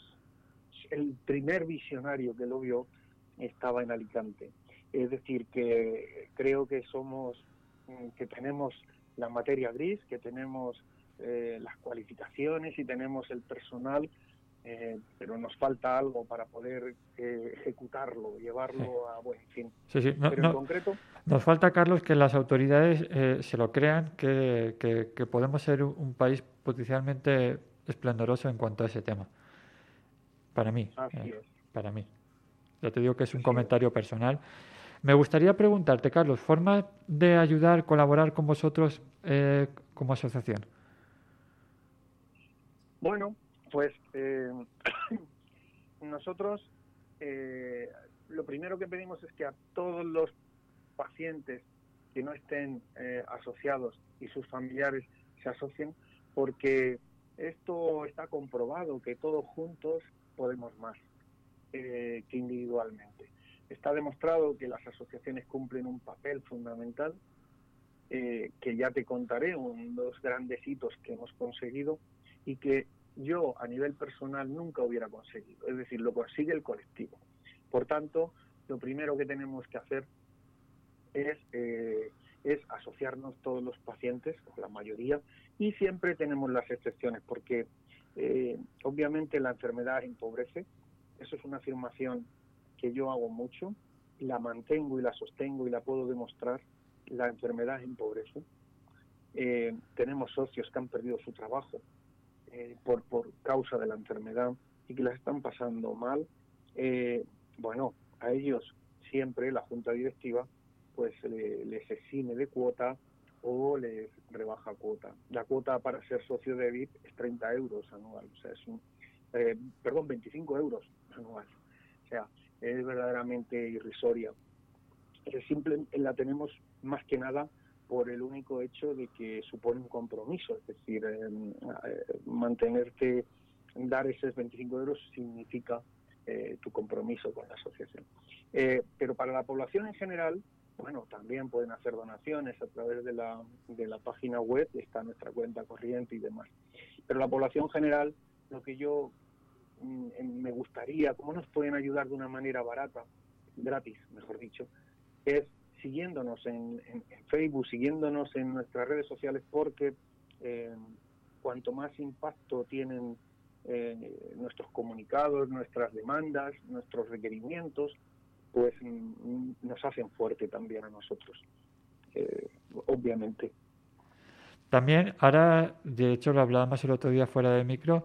el primer visionario que lo vio estaba en Alicante. Es decir, que creo que somos, que tenemos la materia gris, que tenemos eh, las cualificaciones y tenemos el personal, eh, pero nos falta algo para poder eh, ejecutarlo, llevarlo sí. a buen fin. Sí, sí. No, pero no, en concreto, nos falta, Carlos, que las autoridades eh, se lo crean, que, que, que, podemos ser un país potencialmente esplendoroso en cuanto a ese tema. Para mí. Así eh, es. Para mí. Ya te digo que es un Así comentario personal. Me gustaría preguntarte, Carlos, ¿formas de ayudar, colaborar con vosotros eh, como asociación? Bueno, pues eh, nosotros eh, lo primero que pedimos es que a todos los pacientes que no estén eh, asociados y sus familiares se asocien, porque esto está comprobado que todos juntos podemos más que individualmente. Está demostrado que las asociaciones cumplen un papel fundamental, eh, que ya te contaré, unos grandes hitos que hemos conseguido y que yo a nivel personal nunca hubiera conseguido. Es decir, lo consigue el colectivo. Por tanto, lo primero que tenemos que hacer es, eh, asociarnos todos los pacientes, la mayoría, y siempre tenemos las excepciones, porque eh, obviamente la enfermedad empobrece, eso es una afirmación que yo hago mucho, la mantengo y la sostengo y la puedo demostrar, la enfermedad empobrece. Eh, tenemos socios que han perdido su trabajo eh, por, por causa de la enfermedad y que las están pasando mal. Eh, bueno, a ellos siempre la junta directiva pues le- les exime de cuota o les rebaja cuota. La cuota para ser socio de VIP es 30 euros anual, o sea, es un, eh, perdón, 25 euros anual. O sea, es verdaderamente irrisoria. Eh, simple, la tenemos más que nada por el único hecho de que supone un compromiso, es decir, eh, eh, mantenerte, dar esos 25 euros significa eh, tu compromiso con la asociación. Eh, pero para la población en general, bueno, también pueden hacer donaciones a través de la, de la página web, está nuestra cuenta corriente y demás. Pero la población general, lo que yo me gustaría, cómo nos pueden ayudar de una manera barata, gratis, mejor dicho, es siguiéndonos en Facebook, siguiéndonos en nuestras redes sociales, porque eh, cuanto más impacto tienen eh, nuestros comunicados, nuestras demandas, nuestros requerimientos, pues mm, nos hacen fuerte también a nosotros, eh, obviamente. También, ahora, de hecho, lo hablábamos el otro día fuera de micro,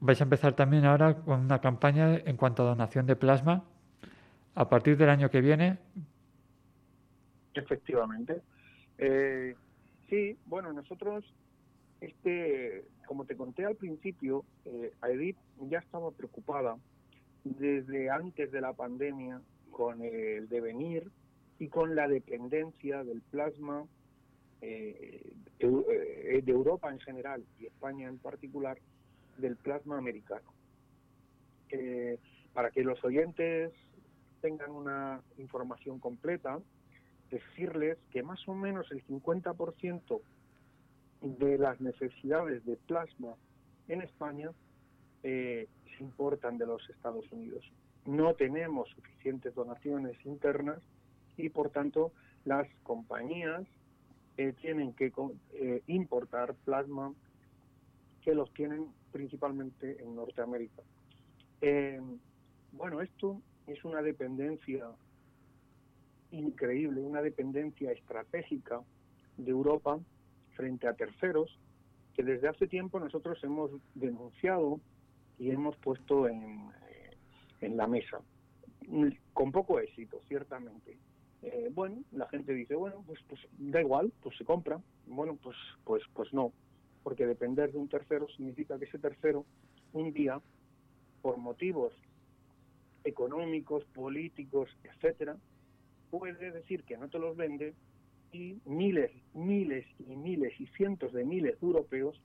vais a empezar también ahora con una campaña en cuanto a donación de plasma. A partir del año que viene, Efectivamente. Eh, sí, bueno, nosotros, este, como te conté al principio, eh, AEDIP ya estaba preocupada desde antes de la pandemia con el devenir y con la dependencia del plasma eh, eh, de Europa en general y España en particular del plasma americano. Eh, para que los oyentes tengan una información completa, decirles que más o menos el 50% de las necesidades de plasma en España eh, se importan de los Estados Unidos. No tenemos suficientes donaciones internas y por tanto las compañías eh, tienen que importar plasma que los tienen principalmente en Norteamérica. Eh, bueno, esto es una dependencia increíble, una dependencia estratégica de Europa frente a terceros que desde hace tiempo nosotros hemos denunciado y hemos puesto en, eh, en la mesa, con poco éxito, ciertamente. Eh, bueno, la gente dice, bueno, pues, pues da igual, pues se compra. Bueno, pues, pues, pues no, porque depender de un tercero significa que ese tercero un día, por motivos económicos, políticos, etcétera, puede decir que no te los vende y miles, miles y miles y cientos de miles de europeos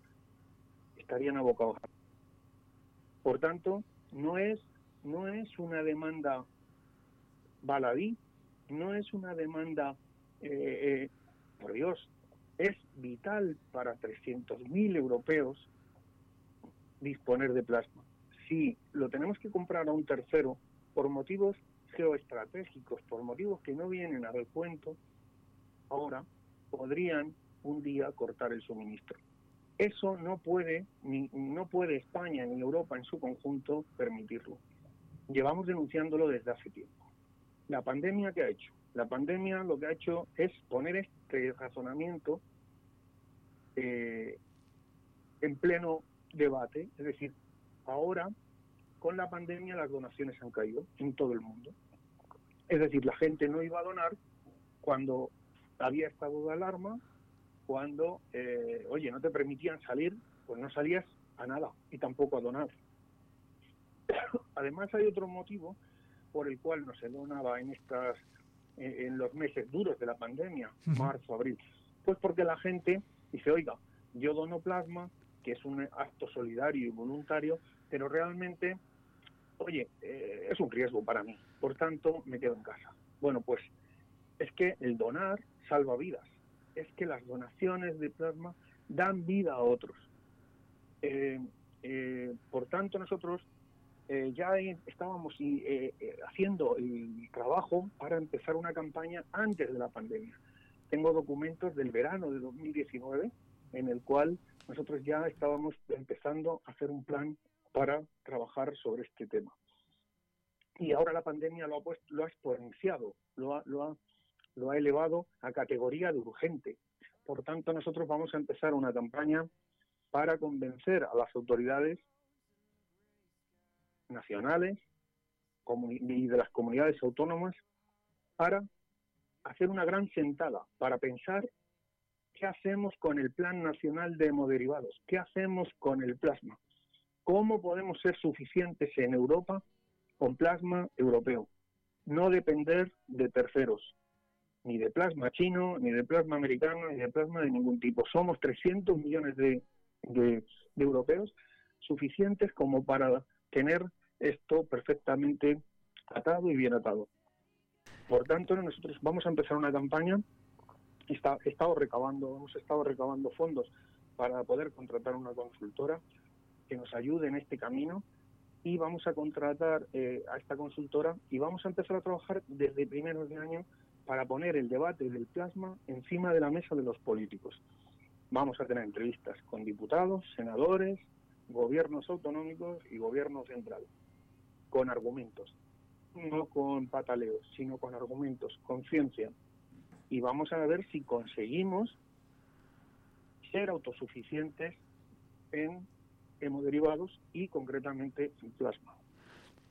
estarían abocados. Por tanto, no es, no es una demanda baladí, no es una demanda, eh, eh, por Dios, es vital para 300.000 europeos disponer de plasma. Si lo tenemos que comprar a un tercero por motivos geoestratégicos, por motivos que no vienen al cuento, ahora podrían un día cortar el suministro. Eso no puede, ni, no puede España ni Europa en su conjunto permitirlo. Llevamos denunciándolo desde hace tiempo. La pandemia, ¿qué ha hecho? La pandemia lo que ha hecho es poner este razonamiento eh, en pleno debate, es decir, ahora con la pandemia las donaciones han caído en todo el mundo. Es decir, la gente no iba a donar cuando había estado de alarma, cuando, eh, oye, no te permitían salir, pues no salías a nada y tampoco a donar. Además hay otro motivo por el cual no se donaba en estas en en los meses duros de la pandemia, marzo, abril. Pues porque la gente dice, oiga, yo dono plasma, que es un acto solidario y voluntario, pero realmente, oye, eh, es un riesgo para mí. Por tanto, me quedo en casa. Bueno, pues es que el donar salva vidas. Es que las donaciones de plasma dan vida a otros. Eh, eh, por tanto, nosotros ya estábamos haciendo el trabajo para empezar una campaña antes de la pandemia. Tengo documentos del verano de 2019 en el cual nosotros ya estábamos empezando a hacer un plan para trabajar sobre este tema. Y ahora la pandemia lo ha, exponenciado, lo ha, elevado a categoría de urgente. Por tanto, nosotros vamos a empezar una campaña para convencer a las autoridades nacionales y de las comunidades autónomas para hacer una gran sentada, para pensar qué hacemos con el Plan Nacional de Hemoderivados, qué hacemos con el plasma, cómo podemos ser suficientes en Europa con plasma europeo, no depender de terceros, ni de plasma chino, ni de plasma americano, ni de plasma de ningún tipo. Somos 300 millones de, europeos suficientes como para tener esto perfectamente atado y bien atado. Por tanto, nosotros vamos a empezar una campaña. Está, recabando, hemos estado recabando fondos para poder contratar una consultora que nos ayude en este camino y vamos a contratar eh, a esta consultora y vamos a empezar a trabajar desde primeros de año para poner el debate del plasma encima de la mesa de los políticos. Vamos a tener entrevistas con diputados, senadores, gobiernos autonómicos y gobierno central, con argumentos, no con pataleos, sino con argumentos, con ciencia. Y vamos a ver si conseguimos ser autosuficientes en hemoderivados y concretamente en plasma.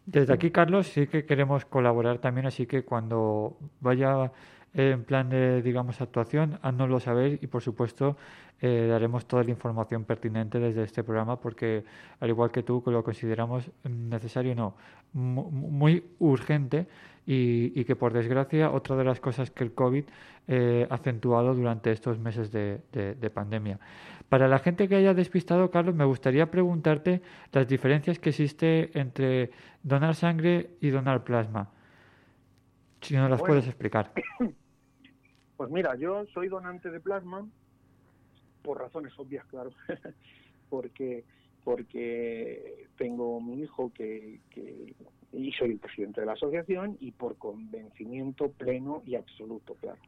Desde aquí, Carlos, sí que queremos colaborar también, así que cuando vaya en plan de, digamos, actuación, háznoslo saber y, por supuesto, eh, daremos toda la información pertinente desde este programa porque, al igual que tú, lo consideramos necesario, no, mu- muy urgente y, que, por desgracia, otra de las cosas que el COVID eh, ha acentuado durante estos meses de, de- de pandemia. Para la gente que haya despistado, Carlos, me gustaría preguntarte las diferencias que existe entre donar sangre y donar plasma. Si no las Bueno. puedes explicar. Pues mira, yo soy donante de plasma por razones obvias, claro, porque porque tengo mi hijo que, que y soy el presidente de la asociación y por convencimiento pleno y absoluto, claro.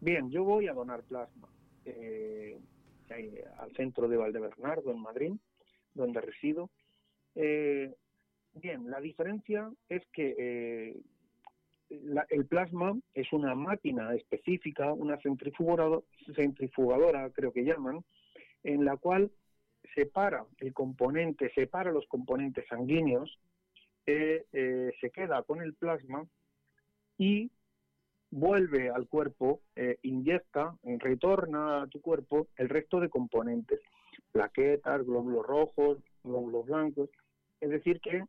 Bien, yo voy a donar plasma eh, eh, al centro de Valdebernardo en Madrid, donde resido. Eh, bien, la diferencia es que eh, la- el plasma es una máquina específica, una centrifugadora, creo que llaman, en la cual separa el componente, separa los componentes sanguíneos, eh, eh, se queda con el plasma y vuelve al cuerpo, eh, inyecta, retorna a tu cuerpo el resto de componentes, plaquetas, glóbulos rojos, glóbulos blancos, es decir que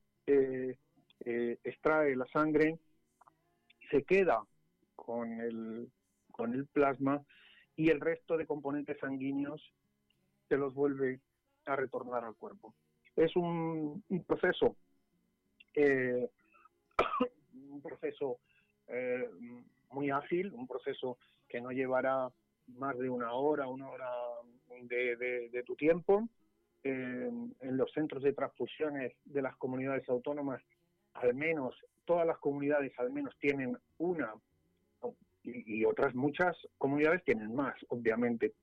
extrae la sangre se queda con el, con el plasma y el resto de componentes sanguíneos se los vuelve a retornar al cuerpo. Es un, proceso, eh, un proceso eh, muy ágil, un proceso que no llevará más de una hora, una hora de, de- de tu tiempo. Eh, en los centros de transfusiones de las comunidades autónomas, al menos todas las comunidades al menos tienen una y, otras muchas comunidades tienen más, obviamente.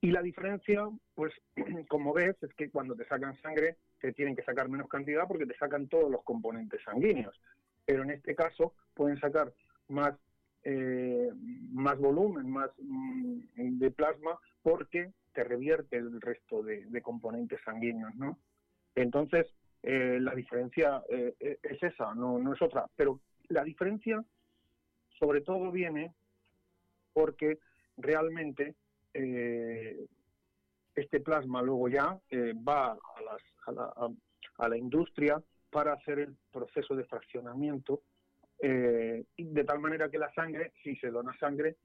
Y la diferencia, pues, como ves, es que cuando te sacan sangre te tienen que sacar menos cantidad porque te sacan todos los componentes sanguíneos. Pero en este caso pueden sacar más, eh, más volumen, más mm, de plasma porque te revierte el resto de, de componentes sanguíneos, ¿no? Entonces, eh, la diferencia eh, eh, es esa, no, no es otra. Pero la diferencia sobre todo viene porque realmente este plasma luego ya va a, las, a, la, a- la industria para hacer el proceso de fraccionamiento de tal manera que la sangre, si se dona sangre,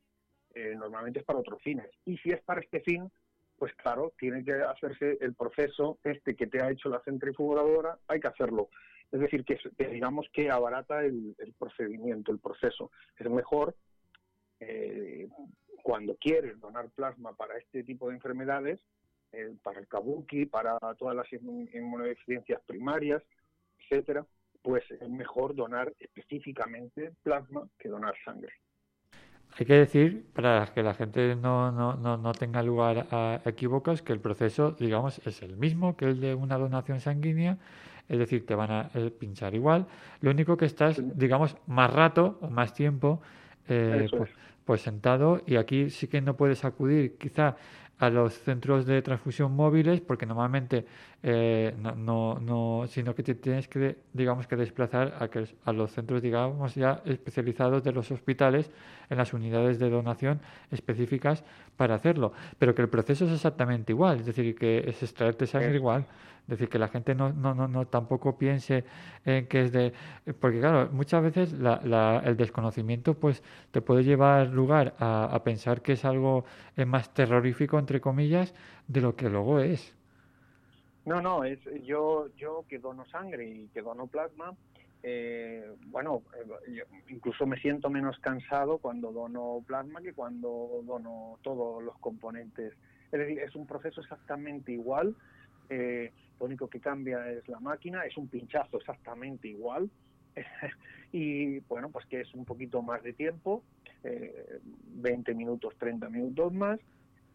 normalmente es para otros fines. Y si es para este fin, pues claro, tiene que hacerse el proceso este que te ha hecho la centrifugadora, hay que hacerlo. Es decir, que, digamos que abarata el, el procedimiento, el proceso. Es mejor eh, cuando quieres donar plasma para este tipo de enfermedades, eh, para el kabuki, para todas las inmun- inmunodeficiencias primarias, etcétera, pues es mejor donar específicamente plasma que donar sangre. Hay que decir, para que la gente no, no, no, no tenga lugar a equívocos, que el proceso, digamos, es el mismo que el de una donación sanguínea, es decir, te van a eh, pinchar igual, lo único que estás, digamos, más rato o más tiempo eh, pues, es. pues sentado y aquí sí que no puedes acudir. Quizá a los centros de transfusión móviles porque normalmente eh, no, no, no- sino que te tienes que digamos que desplazar a, que, a los centros digamos ya especializados de los hospitales en las unidades de donación específicas para hacerlo. Pero que el proceso es exactamente igual es decir que es extraerte sangre Es- igual decir que la gente no, no, no, no tampoco piense en que es de porque claro muchas veces la, la- el desconocimiento pues te puede llevar lugar a, pensar que es algo eh, más terrorífico entre comillas de lo que luego es No, no, es yo yo que dono sangre y que dono plasma, eh, bueno, eh, incluso me siento menos cansado cuando dono plasma que cuando dono todos los componentes. Es decir, es un proceso exactamente igual, eh, lo único que cambia es la máquina, es un pinchazo exactamente igual. y bueno, pues que es un poquito más de tiempo, eh, 20 minutos, 30 minutos más,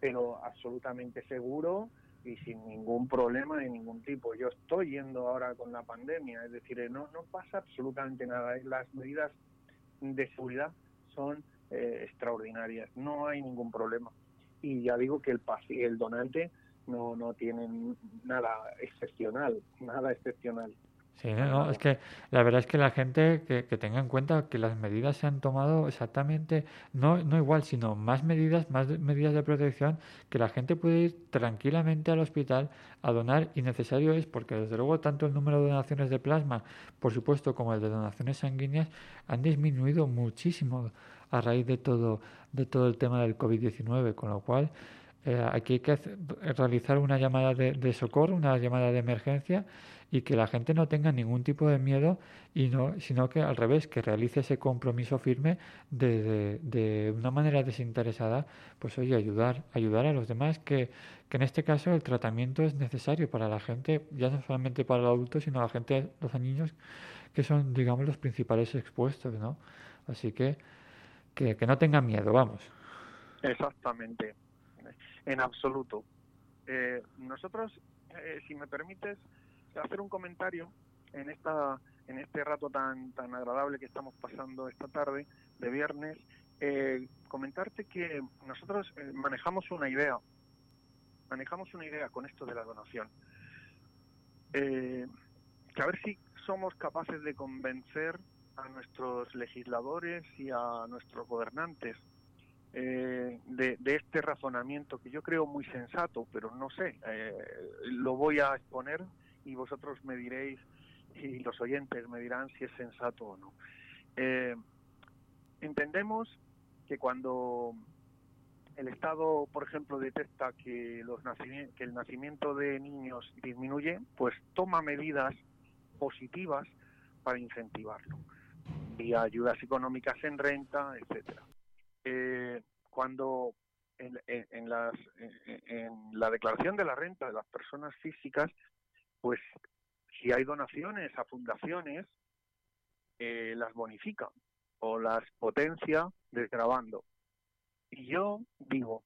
pero absolutamente seguro y sin ningún problema de ningún tipo. Yo estoy yendo ahora con la pandemia, es decir, no, no pasa absolutamente nada. Las medidas de seguridad son eh, extraordinarias, no hay ningún problema. Y ya digo que el, el donante no, no tiene nada excepcional, nada excepcional. Sí, no, es que la verdad es que la gente que, que tenga en cuenta que las medidas se han tomado exactamente, no, no igual, sino más medidas, más medidas de protección, que la gente puede ir tranquilamente al hospital a donar y necesario es porque desde luego tanto el número de donaciones de plasma, por supuesto, como el de donaciones sanguíneas han disminuido muchísimo a raíz de todo, de todo el tema del COVID-19, con lo cual eh, aquí hay que realizar una llamada de, de socorro, una llamada de emergencia y que la gente no tenga ningún tipo de miedo y no, sino que al revés, que realice ese compromiso firme de, de, de una manera desinteresada, pues oye, ayudar, ayudar a los demás, que, que en este caso el tratamiento es necesario para la gente, ya no solamente para el adulto, sino la gente, los niños, que son, digamos, los principales expuestos, ¿no? Así que, que, que no tengan miedo, vamos. Exactamente, en absoluto. Eh, nosotros, eh, si me permites, hacer un comentario en esta en este rato tan tan agradable que estamos pasando esta tarde de viernes, eh, comentarte que nosotros eh, manejamos una idea, manejamos una idea con esto de la donación. Que a ver si somos capaces de convencer a nuestros legisladores y a nuestros gobernantes eh, de, este razonamiento que yo creo muy sensato, pero no sé, eh, lo voy a exponer y vosotros me diréis y los oyentes me dirán si es sensato o no. Eh, entendemos que cuando el Estado, por ejemplo, detecta que, los que el nacimiento de niños disminuye, pues toma medidas positivas para incentivarlo, y ayudas económicas en renta, etcétera. Eh, cuando en, en- las, en la declaración de la renta de las personas físicas, pues si hay donaciones a fundaciones, eh, las bonifica o las potencia desgrabando. Y yo digo,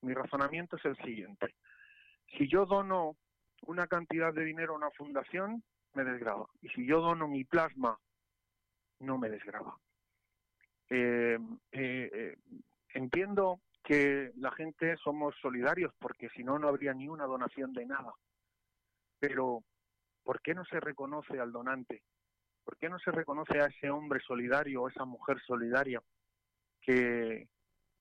mi razonamiento es el siguiente. Si yo dono una cantidad de dinero a una fundación, me desgraba. Y si yo dono mi plasma, no me desgraba. Eh, eh, eh, entiendo que la gente somos solidarios porque si no, no habría ni una donación de nada. Pero, ¿por qué no se reconoce al donante? ¿Por qué no se reconoce a ese hombre solidario o esa mujer solidaria que,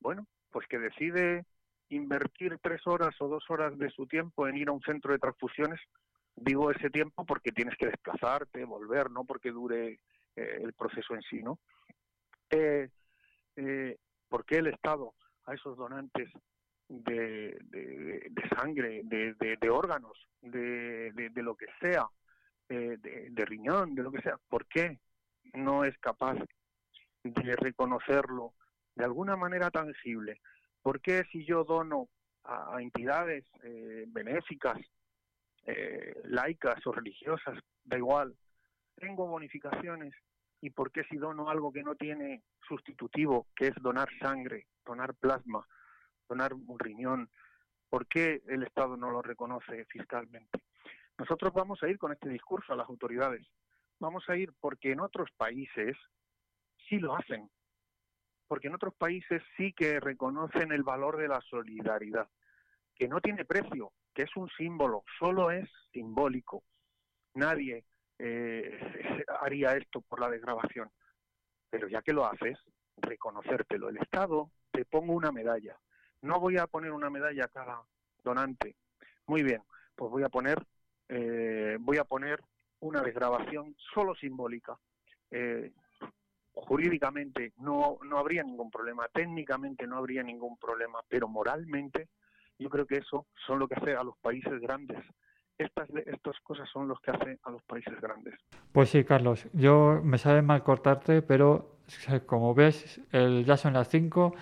bueno, pues que decide invertir tres horas o dos horas de su tiempo en ir a un centro de transfusiones, digo ese tiempo porque tienes que desplazarte, volver, no porque dure el proceso en sí, ¿no? Eh, eh, ¿Por qué el Estado a esos donantes de, de- sangre, de, de- órganos, de, lo que sea, eh, de, riñón, de lo que sea, ¿por qué no es capaz de reconocerlo de alguna manera tangible? ¿Por qué si yo dono a, a entidades benéficas, laicas o religiosas, da igual, tengo bonificaciones? ¿Y por qué si dono algo que no tiene sustitutivo, que es donar sangre, donar plasma, donar un riñón, ¿por qué el Estado no lo reconoce fiscalmente? Nosotros vamos a ir con este discurso a las autoridades. Vamos a ir porque en otros países sí lo hacen, porque en otros países sí que reconocen el valor de la solidaridad, que no tiene precio, que es un símbolo, solo es simbólico. Nadie eh, haría esto por la desgrabación, pero ya que lo haces, reconocértelo. El Estado te pongo una medalla. No voy a poner una medalla a cada donante. Muy bien, pues voy a poner, eh, voy a poner una desgrabación solo simbólica. Eh, jurídicamente no, no habría ningún problema, técnicamente no habría ningún problema, pero moralmente yo creo que eso son lo que hace a los países grandes. Estas, estas cosas son los que hace a los países grandes. Pues sí, Carlos, yo me sabe mal cortarte, pero como ves, el, ya son las 5.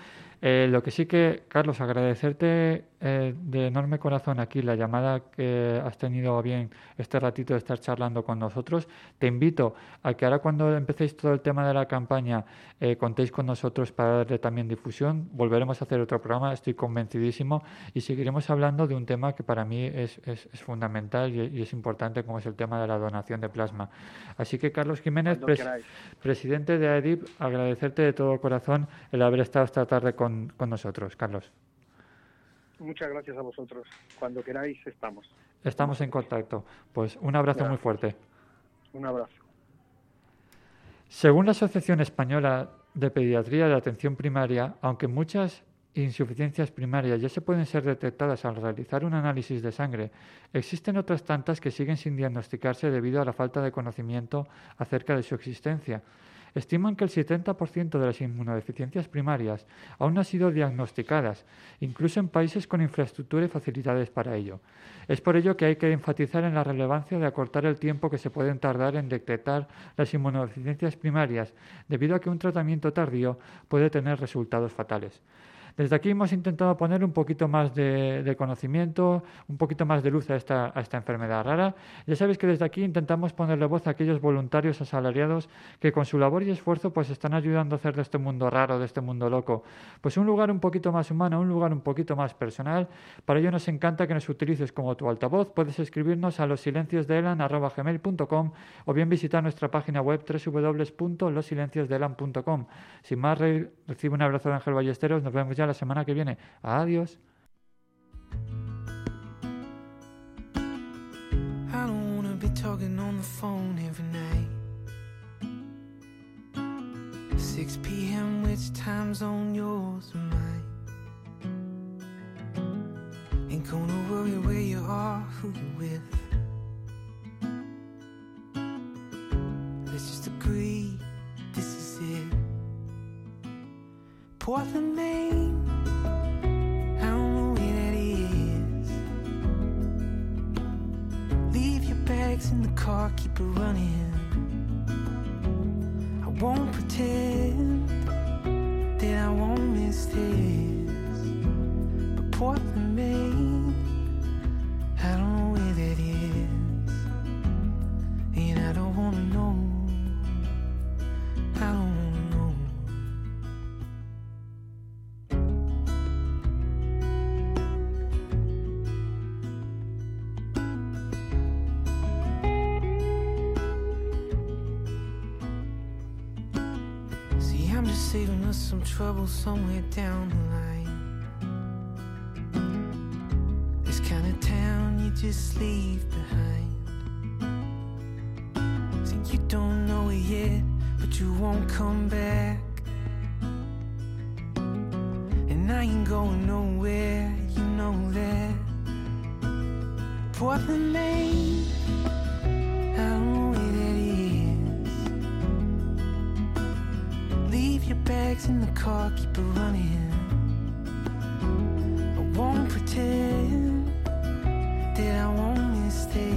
Eh, lo que sí que, Carlos, agradecerte eh, de enorme corazón aquí la llamada que has tenido bien este ratito de estar charlando con nosotros. Te invito a que ahora cuando empecéis todo el tema de la campaña eh, contéis con nosotros para darle también difusión. Volveremos a hacer otro programa, estoy convencidísimo, y seguiremos hablando de un tema que para mí es, es, es fundamental y, y, es importante, como es el tema de la donación de plasma. Así que, Carlos Jiménez, pres presidente de AEDIP, agradecerte de todo corazón el haber estado esta tarde con con, nosotros, Carlos. Muchas gracias a vosotros. Cuando queráis, estamos. Estamos en contacto. Pues un abrazo Gracias. muy fuerte. Un abrazo. Según la Asociación Española de Pediatría de Atención Primaria, aunque muchas insuficiencias primarias ya se pueden ser detectadas al realizar un análisis de sangre, existen otras tantas que siguen sin diagnosticarse debido a la falta de conocimiento acerca de su existencia estiman que el 70% de las inmunodeficiencias primarias aún no han sido diagnosticadas, incluso en países con infraestructura y facilidades para ello. Es por ello que hay que enfatizar en la relevancia de acortar el tiempo que se pueden tardar en detectar las inmunodeficiencias primarias, debido a que un tratamiento tardío puede tener resultados fatales. Desde aquí hemos intentado poner un poquito más de, de, conocimiento, un poquito más de luz a esta, a esta enfermedad rara. Ya sabéis que desde aquí intentamos ponerle voz a aquellos voluntarios asalariados que con su labor y esfuerzo pues están ayudando a hacer de este mundo raro, de este mundo loco, pues un lugar un poquito más humano, un lugar un poquito más personal. Para ello nos encanta que nos utilices como tu altavoz. Puedes escribirnos a losilenciosdeelan.com o bien visitar nuestra página web www.losilenciosdeelan.com. Sin más, recibe un abrazo de Ángel Ballesteros. Nos vemos la semana que viene. Adiós. I don't wanna be talking on the phone every night. 6 p.m. which time zone yours mine? Ain't gonna worry where you are, who you with. Let's just agree Portland, Maine. I don't know where that is. Leave your bags in the car, keep it running. I won't pretend that I won't miss this. But Portland, somewhere down the line. This kind of town you just leave behind. See, you don't know it yet, but you won't come back. And I ain't going nowhere, you know that. Portland, Maine,